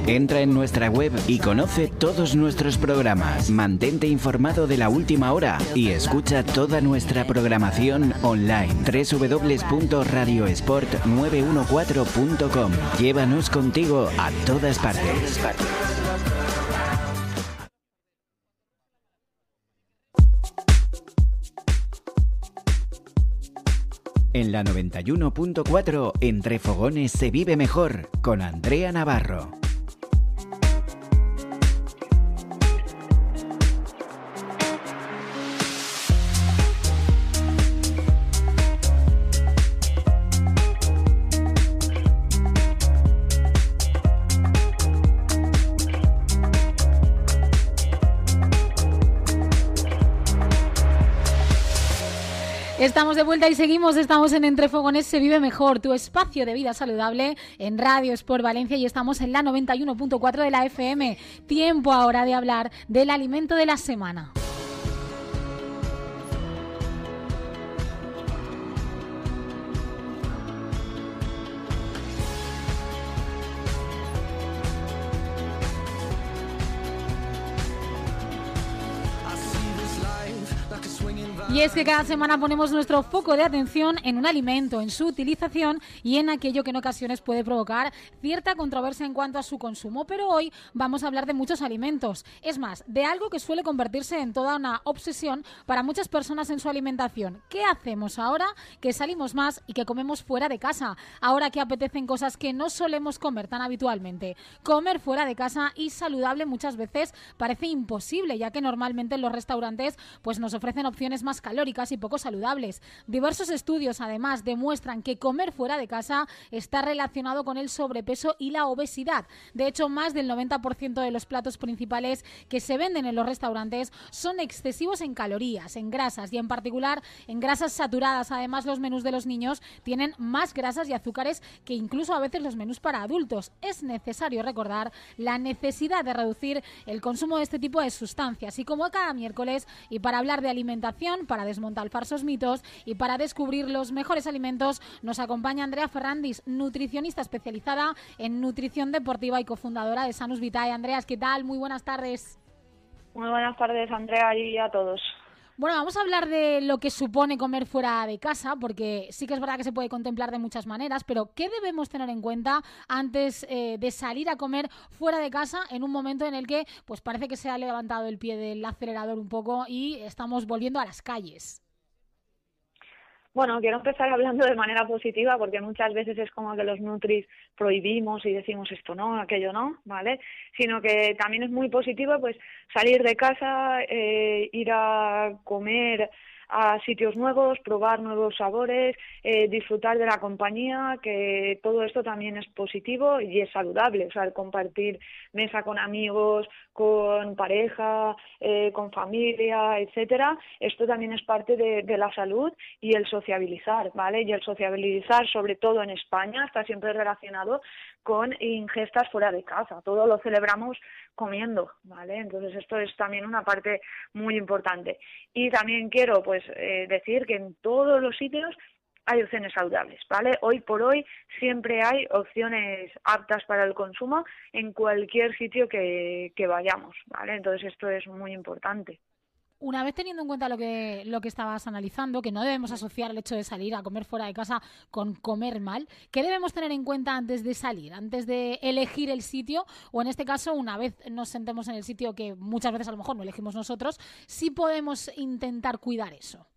Entra en nuestra web y conoce todos nuestros programas. Mantente informado de la última hora y escucha toda nuestra programación online. www.radiosport914.com. Llévanos contigo a todas partes. En la 91.4, entre fogones se vive mejor, con Andrea Navarro. Estamos de vuelta y seguimos. Estamos en Entre Fogones Se Vive Mejor, tu espacio de vida saludable en Radio Sport Valencia y estamos en la 91.4 de la FM. Tiempo ahora de hablar del alimento de la semana. Y es que cada semana ponemos nuestro foco de atención en un alimento, en su utilización y en aquello que en ocasiones puede provocar cierta controversia en cuanto a su consumo. Pero hoy vamos a hablar de muchos alimentos. Es más, de algo que suele convertirse en toda una obsesión para muchas personas en su alimentación. ¿Qué hacemos ahora que salimos más y que comemos fuera de casa? Ahora que apetecen cosas que no solemos comer tan habitualmente. Comer fuera de casa y saludable muchas veces parece imposible, ya que normalmente en los restaurantes pues nos ofrecen opciones más calóricas y poco saludables. Diversos estudios, además, demuestran que comer fuera de casa está relacionado con el sobrepeso y la obesidad. De hecho, más del 90% de los platos principales que se venden en los restaurantes son excesivos en calorías, en grasas y en particular en grasas saturadas. Además, los menús de los niños tienen más grasas y azúcares que incluso a veces los menús para adultos. Es necesario recordar la necesidad de reducir el consumo de este tipo de sustancias. Y como cada miércoles, y para hablar de alimentación, para desmontar falsos mitos y para descubrir los mejores alimentos nos acompaña Andrea Ferrandis, nutricionista especializada en nutrición deportiva y cofundadora de Sanus Vitae. Andreas, ¿qué tal? Muy buenas tardes. Muy buenas tardes, Andrea, y a todos. Bueno, vamos a hablar de lo que supone comer fuera de casa, porque sí que es verdad que se puede contemplar de muchas maneras, pero ¿qué debemos tener en cuenta antes eh, de salir a comer fuera de casa en un momento en el que pues parece que se ha levantado el pie del acelerador un poco y estamos volviendo a las calles? Bueno, quiero empezar hablando de manera positiva porque muchas veces es como que los Nutris prohibimos y decimos esto no, aquello no, ¿vale? Sino que también es muy positivo pues salir de casa, eh, ir a comer a sitios nuevos, probar nuevos sabores, eh, disfrutar de la compañía, que todo esto también es positivo y es saludable, o sea, el compartir mesa con amigos, con pareja, eh, con familia, etcétera, esto también es parte de, de la salud y el sociabilizar, ¿vale? Y el sociabilizar, sobre todo en España, está siempre relacionado con ingestas fuera de casa. Todo lo celebramos comiendo, ¿vale? Entonces esto es también una parte muy importante. Y también quiero pues eh, decir que en todos los sitios hay opciones saludables, ¿vale? Hoy por hoy siempre hay opciones aptas para el consumo en cualquier sitio que, que vayamos, ¿vale? Entonces esto es muy importante una vez teniendo en cuenta lo que, lo que estabas analizando, que no debemos asociar el hecho de salir a comer fuera de casa con comer mal, ¿qué debemos tener en cuenta antes de salir, antes de elegir el sitio? O en este caso, una vez nos sentemos en el sitio que muchas veces a lo mejor no elegimos nosotros, sí podemos intentar cuidar eso.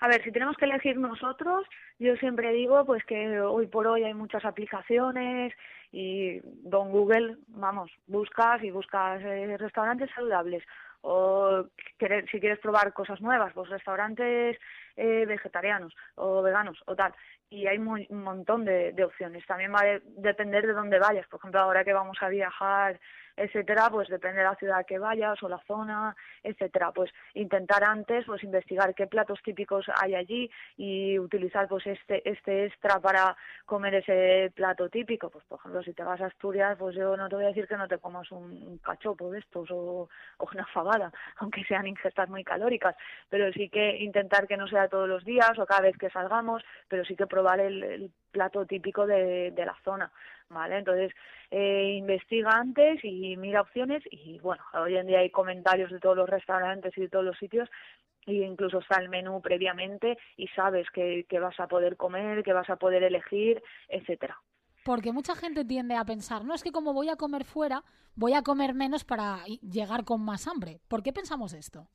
A ver, si tenemos que elegir nosotros, yo siempre digo pues que hoy por hoy hay muchas aplicaciones y don Google, vamos, buscas y buscas eh, restaurantes saludables o si quieres probar cosas nuevas, pues restaurantes eh, vegetarianos o veganos o tal. Y hay un montón de, opciones. También va a depender de dónde vayas. Por ejemplo, ahora que vamos a viajar etcétera, pues depende de la ciudad que vayas o la zona, etcétera, pues intentar antes pues investigar qué platos típicos hay allí y utilizar pues este este extra para comer ese plato típico, pues por ejemplo, si te vas a Asturias, pues yo no te voy a decir que no te comas un cachopo de estos o, una fabada, aunque sean ingestas muy calóricas, pero sí que intentar que no sea todos los días o cada vez que salgamos, pero sí que probar el plato típico de, la zona, ¿vale? Entonces, eh, investiga antes y mira opciones y, bueno, hoy en día hay comentarios de todos los restaurantes y de todos los sitios y incluso está el menú previamente y sabes que, que vas a poder comer, que vas a poder elegir, etcétera. Porque mucha gente tiende a pensar, no es que como voy a comer fuera, voy a comer menos para llegar con más hambre. ¿Por qué pensamos esto?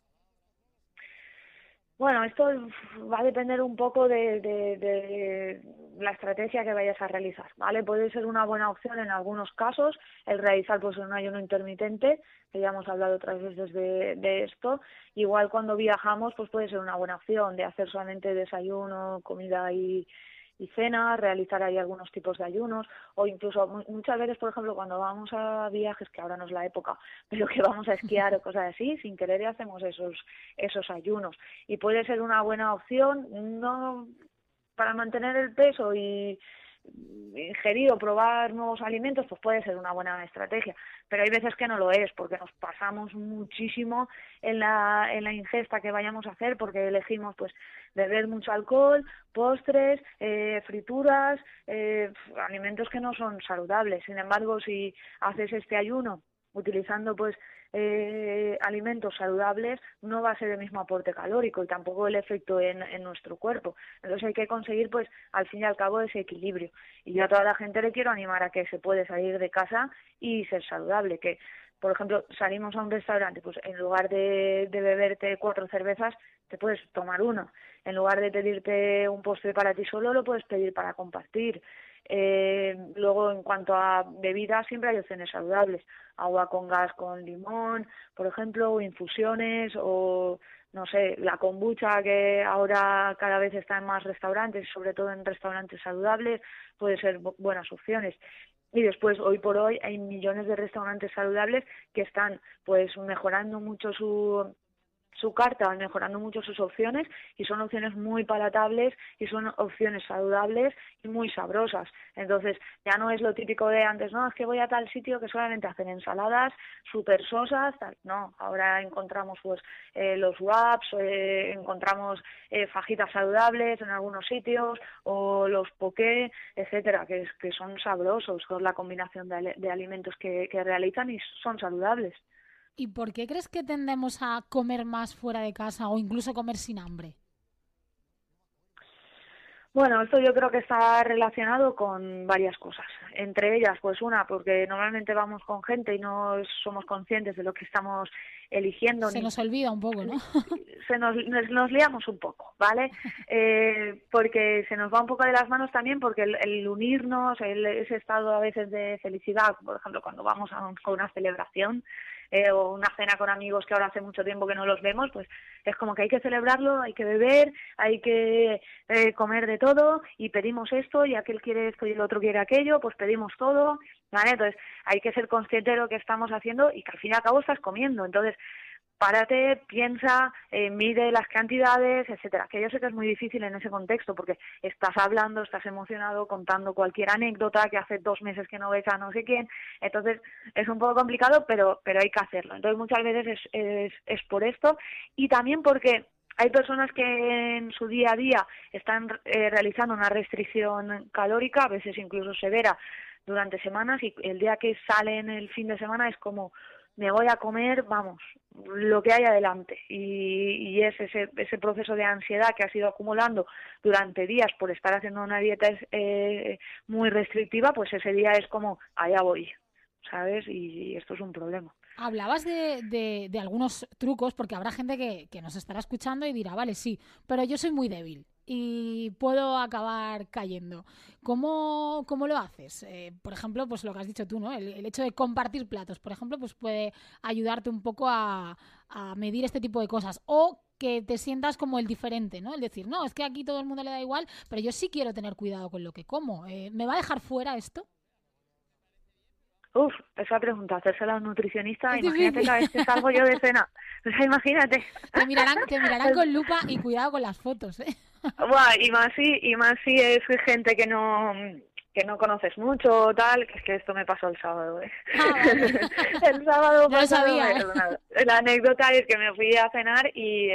Bueno, esto va a depender un poco de, la estrategia que vayas a realizar, ¿vale? Puede ser una buena opción en algunos casos el realizar pues un ayuno intermitente, que ya hemos hablado otras veces de, de esto. Igual cuando viajamos, pues puede ser una buena opción de hacer solamente desayuno, comida y, y cena, realizar ahí algunos tipos de ayunos o incluso muchas veces, por ejemplo, cuando vamos a viajes, que ahora no es la época, pero que vamos a esquiar o cosas así, sin querer hacemos esos, esos ayunos. Y puede ser una buena opción, no para mantener el peso y, ingerido, probar nuevos alimentos, pues puede ser una buena estrategia. Pero hay veces que no lo es, porque nos pasamos muchísimo en la, en la ingesta que vayamos a hacer, porque elegimos pues beber mucho alcohol, postres, eh, frituras, eh, alimentos que no son saludables. Sin embargo, si haces este ayuno utilizando pues eh, alimentos saludables no va a ser el mismo aporte calórico y tampoco el efecto en, nuestro cuerpo. Entonces hay que conseguir, pues, al fin y al cabo, ese equilibrio. Y yo a toda la gente le quiero animar a que se puede salir de casa y ser saludable, que por ejemplo, salimos a un restaurante, pues en lugar de, de, beberte cuatro cervezas, te puedes tomar uno. En lugar de pedirte un postre para ti solo, lo puedes pedir para compartir. Eh, luego, en cuanto a bebidas, siempre hay opciones saludables. Agua con gas con limón, por ejemplo, o infusiones, o no sé, la kombucha que ahora cada vez está en más restaurantes, sobre todo en restaurantes saludables, puede ser buenas opciones y después hoy por hoy hay millones de restaurantes saludables que están pues mejorando mucho su su carta, mejorando mucho sus opciones y son opciones muy palatables y son opciones saludables y muy sabrosas. Entonces, ya no es lo típico de antes, no, es que voy a tal sitio que solamente hacen ensaladas súper sosas, tal. No, ahora encontramos pues eh, los WAPs, eh, encontramos eh, fajitas saludables en algunos sitios o los poké, etcétera, que, son sabrosos con la combinación de, de alimentos que realizan y son saludables. ¿Y por qué crees que tendemos a comer más fuera de casa o incluso comer sin hambre? Bueno, esto yo creo que está relacionado con varias cosas. Entre ellas, pues una, porque normalmente vamos con gente y no somos conscientes de lo que estamos eligiendo. Se nos olvida un poco, ¿no? Se nos, nos, liamos un poco, ¿vale? Eh, porque se nos va un poco de las manos también porque el, unirnos, el, ese estado a veces de felicidad, por ejemplo, cuando vamos a una celebración, eh, o una cena con amigos que ahora hace mucho tiempo que no los vemos, pues es como que hay que celebrarlo, hay que beber, hay que eh, comer de todo y pedimos esto y aquel quiere esto y el otro quiere aquello, pues pedimos todo, ¿vale? Entonces hay que ser consciente de lo que estamos haciendo y que al fin y al cabo estás comiendo. Entonces párate, piensa, eh, mide las cantidades, etcétera. Que yo sé que es muy difícil en ese contexto porque estás hablando, estás emocionado, contando cualquier anécdota que hace dos meses que no ves a no sé quién. Entonces es un poco complicado, pero pero hay que hacerlo. Entonces muchas veces es, es, es por esto y también porque hay personas que en su día a día están eh, realizando una restricción calórica, a veces incluso severa, durante semanas y el día que salen el fin de semana es como me voy a comer, vamos, lo que hay adelante. Y, y es ese, ese proceso de ansiedad que ha sido acumulando durante días por estar haciendo una dieta eh, muy restrictiva, pues ese día es como, allá voy, ¿sabes? Y, esto es un problema. Hablabas de, de, de, algunos trucos, porque habrá gente que, que nos estará escuchando y dirá, vale, sí, pero yo soy muy débil y puedo acabar cayendo. ¿Cómo, cómo lo haces? Eh, por ejemplo, pues lo que has dicho tú, ¿no? El, hecho de compartir platos, por ejemplo, pues puede ayudarte un poco a, a, medir este tipo de cosas. O que te sientas como el diferente, ¿no? El decir, no, es que aquí todo el mundo le da igual, pero yo sí quiero tener cuidado con lo que como. Eh, ¿Me va a dejar fuera esto? Uf, esa pregunta, hacérsela a un nutricionista, imagínate cada vez que salgo yo de cena. O sea, imagínate. Te mirarán, te mirarán con lupa y cuidado con las fotos, ¿eh? Buah, y más si, y más si es gente que no que no conoces mucho tal, que es que esto me pasó el sábado, ¿eh? Ah, el sábado pasado, sabía, ¿eh? La anécdota es que me fui a cenar y...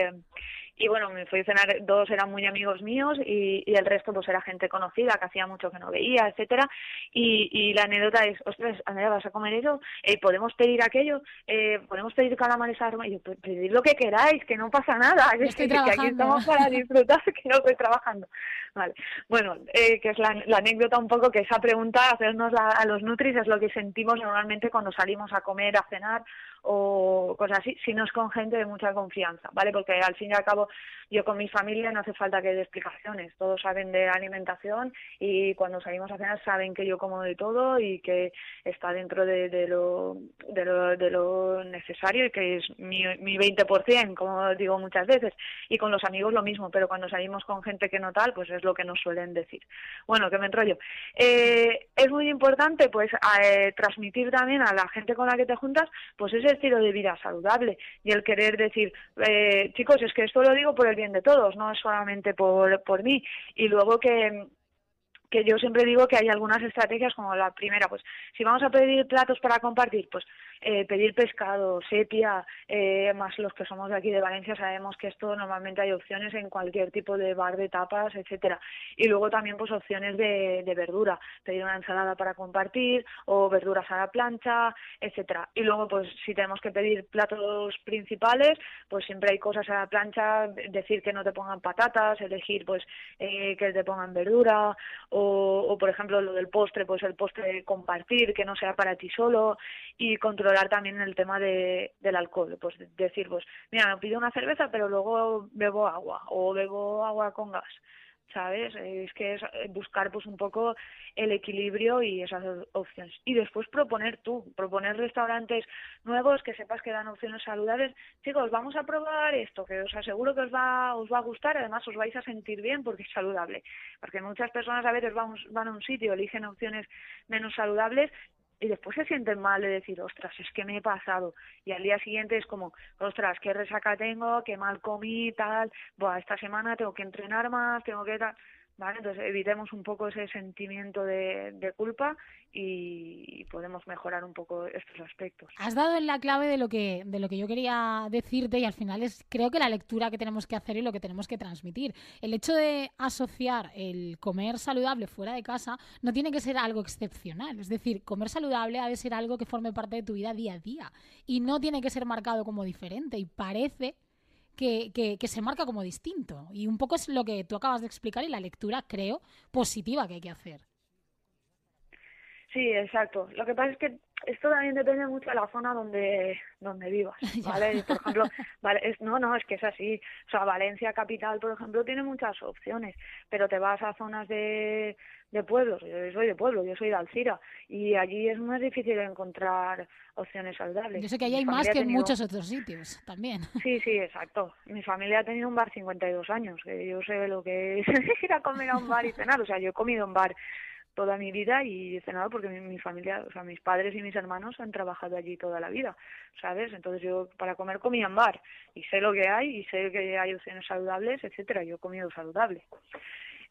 Y bueno, me fui a cenar, dos eran muy amigos míos y, y, el resto pues era gente conocida que hacía mucho que no veía, etcétera y, y la anécdota es, ostras, Andrea, ¿vas a comer eso? Eh, ¿Podemos pedir aquello? Eh, ¿Podemos pedir calamares arma? Y yo, pedir lo que queráis, que no pasa nada, que, que, aquí estamos para disfrutar, que no estoy trabajando. Vale, bueno, eh, que es la, la, anécdota un poco que esa pregunta, hacernos a los nutris es lo que sentimos normalmente cuando salimos a comer, a cenar o cosas así, si no es con gente de mucha confianza, ¿vale? Porque al fin y al cabo yo con mi familia no hace falta que dé explicaciones, todos saben de alimentación y cuando salimos a cenar saben que yo como de todo y que está dentro de, lo, de, lo, de lo necesario y que es mi, mi 20%, como digo muchas veces, y con los amigos lo mismo, pero cuando salimos con gente que no tal, pues es lo que nos suelen decir. Bueno, que me enrollo. Eh, es muy importante pues eh, transmitir también a la gente con la que te juntas pues ese estilo de vida saludable y el querer decir, eh, chicos, es que esto lo digo por el bien de todos, no solamente por, por mí. Y luego que que yo siempre digo que hay algunas estrategias como la primera, pues si vamos a pedir platos para compartir, pues eh, pedir pescado, sepia, eh, más los que somos de aquí de Valencia sabemos que esto normalmente hay opciones en cualquier tipo de bar de tapas, etcétera. Y luego también pues opciones de, de verdura, pedir una ensalada para compartir o verduras a la plancha, etcétera. Y luego pues si tenemos que pedir platos principales, pues siempre hay cosas a la plancha, decir que no te pongan patatas, elegir pues eh, que te pongan verdura o, o por ejemplo lo del postre, pues el postre compartir, que no sea para ti solo y controlar también el tema de, del alcohol, pues decir pues mira me pido una cerveza pero luego bebo agua o bebo agua con gas ¿sabes? Es que es buscar pues un poco el equilibrio y esas opciones. Y después proponer tú, proponer restaurantes nuevos que sepas que dan opciones saludables. Chicos, vamos a probar esto, que os aseguro que os va, os va a gustar, además os vais a sentir bien porque es saludable. Porque muchas personas a veces van, van a un sitio, eligen opciones menos saludables y después se sienten mal de decir, ostras, es que me he pasado. Y al día siguiente es como, ostras, qué resaca tengo, qué mal comí, tal, Buah, esta semana tengo que entrenar más, tengo que tal. ¿Vale? Entonces evitemos un poco ese sentimiento de, de culpa y, podemos mejorar un poco estos aspectos. Has dado en la clave de lo que de lo que yo quería decirte y al final es creo que la lectura que tenemos que hacer y lo que tenemos que transmitir. El hecho de asociar el comer saludable fuera de casa no tiene que ser algo excepcional, es decir, comer saludable ha de ser algo que forme parte de tu vida día a día y no tiene que ser marcado como diferente y parece que, que, se marca como distinto. Y un poco es lo que tú acabas de explicar y la lectura, creo, positiva que hay que hacer. Sí, exacto. Lo que pasa es que esto también depende mucho de la zona donde donde vivas, ¿vale? Por ejemplo, vale, es, no, no, es que es así. O sea, Valencia capital, por ejemplo, tiene muchas opciones, pero te vas a zonas de, de pueblos, yo soy de pueblo, yo soy de Alcira, y allí es más difícil encontrar opciones saludables. Yo sé que allí hay más que en muchos otros sitios también. Sí, sí, exacto. Mi familia ha tenido un bar 52 años, que yo sé lo que es ir a comer a un bar y cenar, o sea, yo he comido en bar toda mi vida y he cenado porque mi, familia, o sea, mis padres y mis hermanos han trabajado allí toda la vida, ¿sabes? Entonces yo para comer comía en bar y sé lo que hay y sé que hay opciones saludables, etcétera. Yo he comido saludable.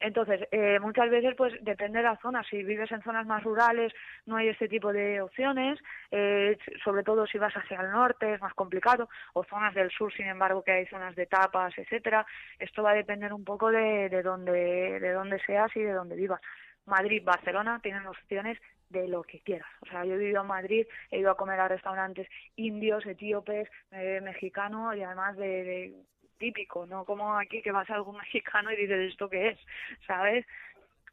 Entonces, eh, muchas veces, pues depende de la zona. Si vives en zonas más rurales, no hay este tipo de opciones. Eh, sobre todo si vas hacia el norte, es más complicado. O zonas del sur, sin embargo, que hay zonas de tapas, etcétera. Esto va a depender un poco de, de dónde, de dónde seas y de dónde vivas. Madrid, Barcelona tienen opciones de lo que quieras. O sea, yo he vivido en Madrid, he ido a comer a restaurantes indios, etíopes, eh, mexicanos y además de, típico, no como aquí que vas a algún mexicano y dices esto qué es, ¿sabes?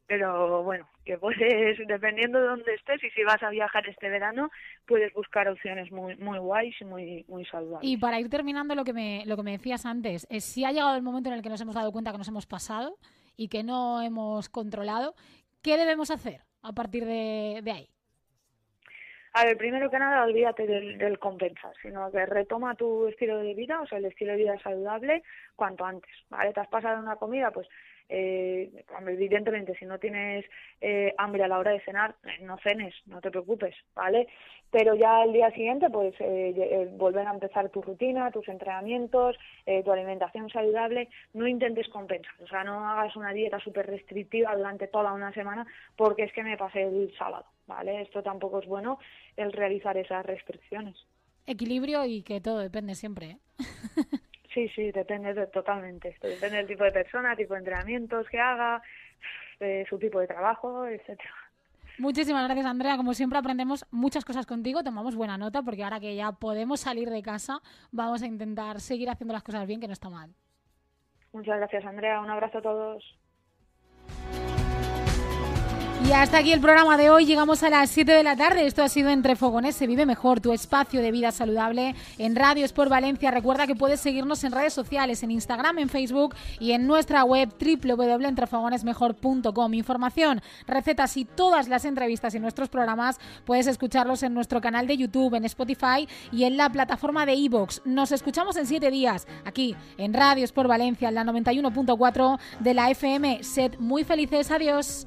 Pero bueno, que puedes, dependiendo de dónde estés y si vas a viajar este verano, puedes buscar opciones muy muy guays y muy, muy saludables. Y para ir terminando lo que me, lo que me decías antes, es si ha llegado el momento en el que nos hemos dado cuenta que nos hemos pasado y que no hemos controlado, ¿Qué debemos hacer a partir de, ahí? A ver, primero que nada, olvídate del, del, compensar, sino que retoma tu estilo de vida, o sea, el estilo de vida saludable cuanto antes, ¿vale? Te has pasado una comida, pues eh, evidentemente si no tienes eh, hambre a la hora de cenar, eh, no cenes, no te preocupes, ¿vale? Pero ya al día siguiente, pues eh, eh, volver a empezar tu rutina, tus entrenamientos, tu alimentación saludable, no intentes compensar, o sea, no hagas una dieta súper restrictiva durante toda una semana porque es que me pasé el sábado, ¿vale? Esto tampoco es bueno el realizar esas restricciones. Equilibrio y que todo depende siempre, ¿eh? Sí, sí, depende de, totalmente. Depende del tipo de persona, tipo de entrenamientos que haga, de su tipo de trabajo, etcétera. Muchísimas gracias, Andrea. Como siempre, aprendemos muchas cosas contigo. Tomamos buena nota porque ahora que ya podemos salir de casa, vamos a intentar seguir haciendo las cosas bien, que no está mal. Muchas gracias, Andrea. Un abrazo a todos. Y hasta aquí el programa de hoy. Llegamos a las 7 de la tarde. Esto ha sido Entre Fogones. Se vive mejor tu espacio de vida saludable en Radio Sport Valencia. Recuerda que puedes seguirnos en redes sociales, en Instagram, en Facebook y en nuestra web www.entrefogonesmejor.com. Información, recetas y todas las entrevistas y nuestros programas puedes escucharlos en nuestro canal de YouTube, en Spotify y en la plataforma de Evox. Nos escuchamos en 7 días aquí en Radio Sport Valencia, en la 91.4 de la FM. Sed muy felices. Adiós.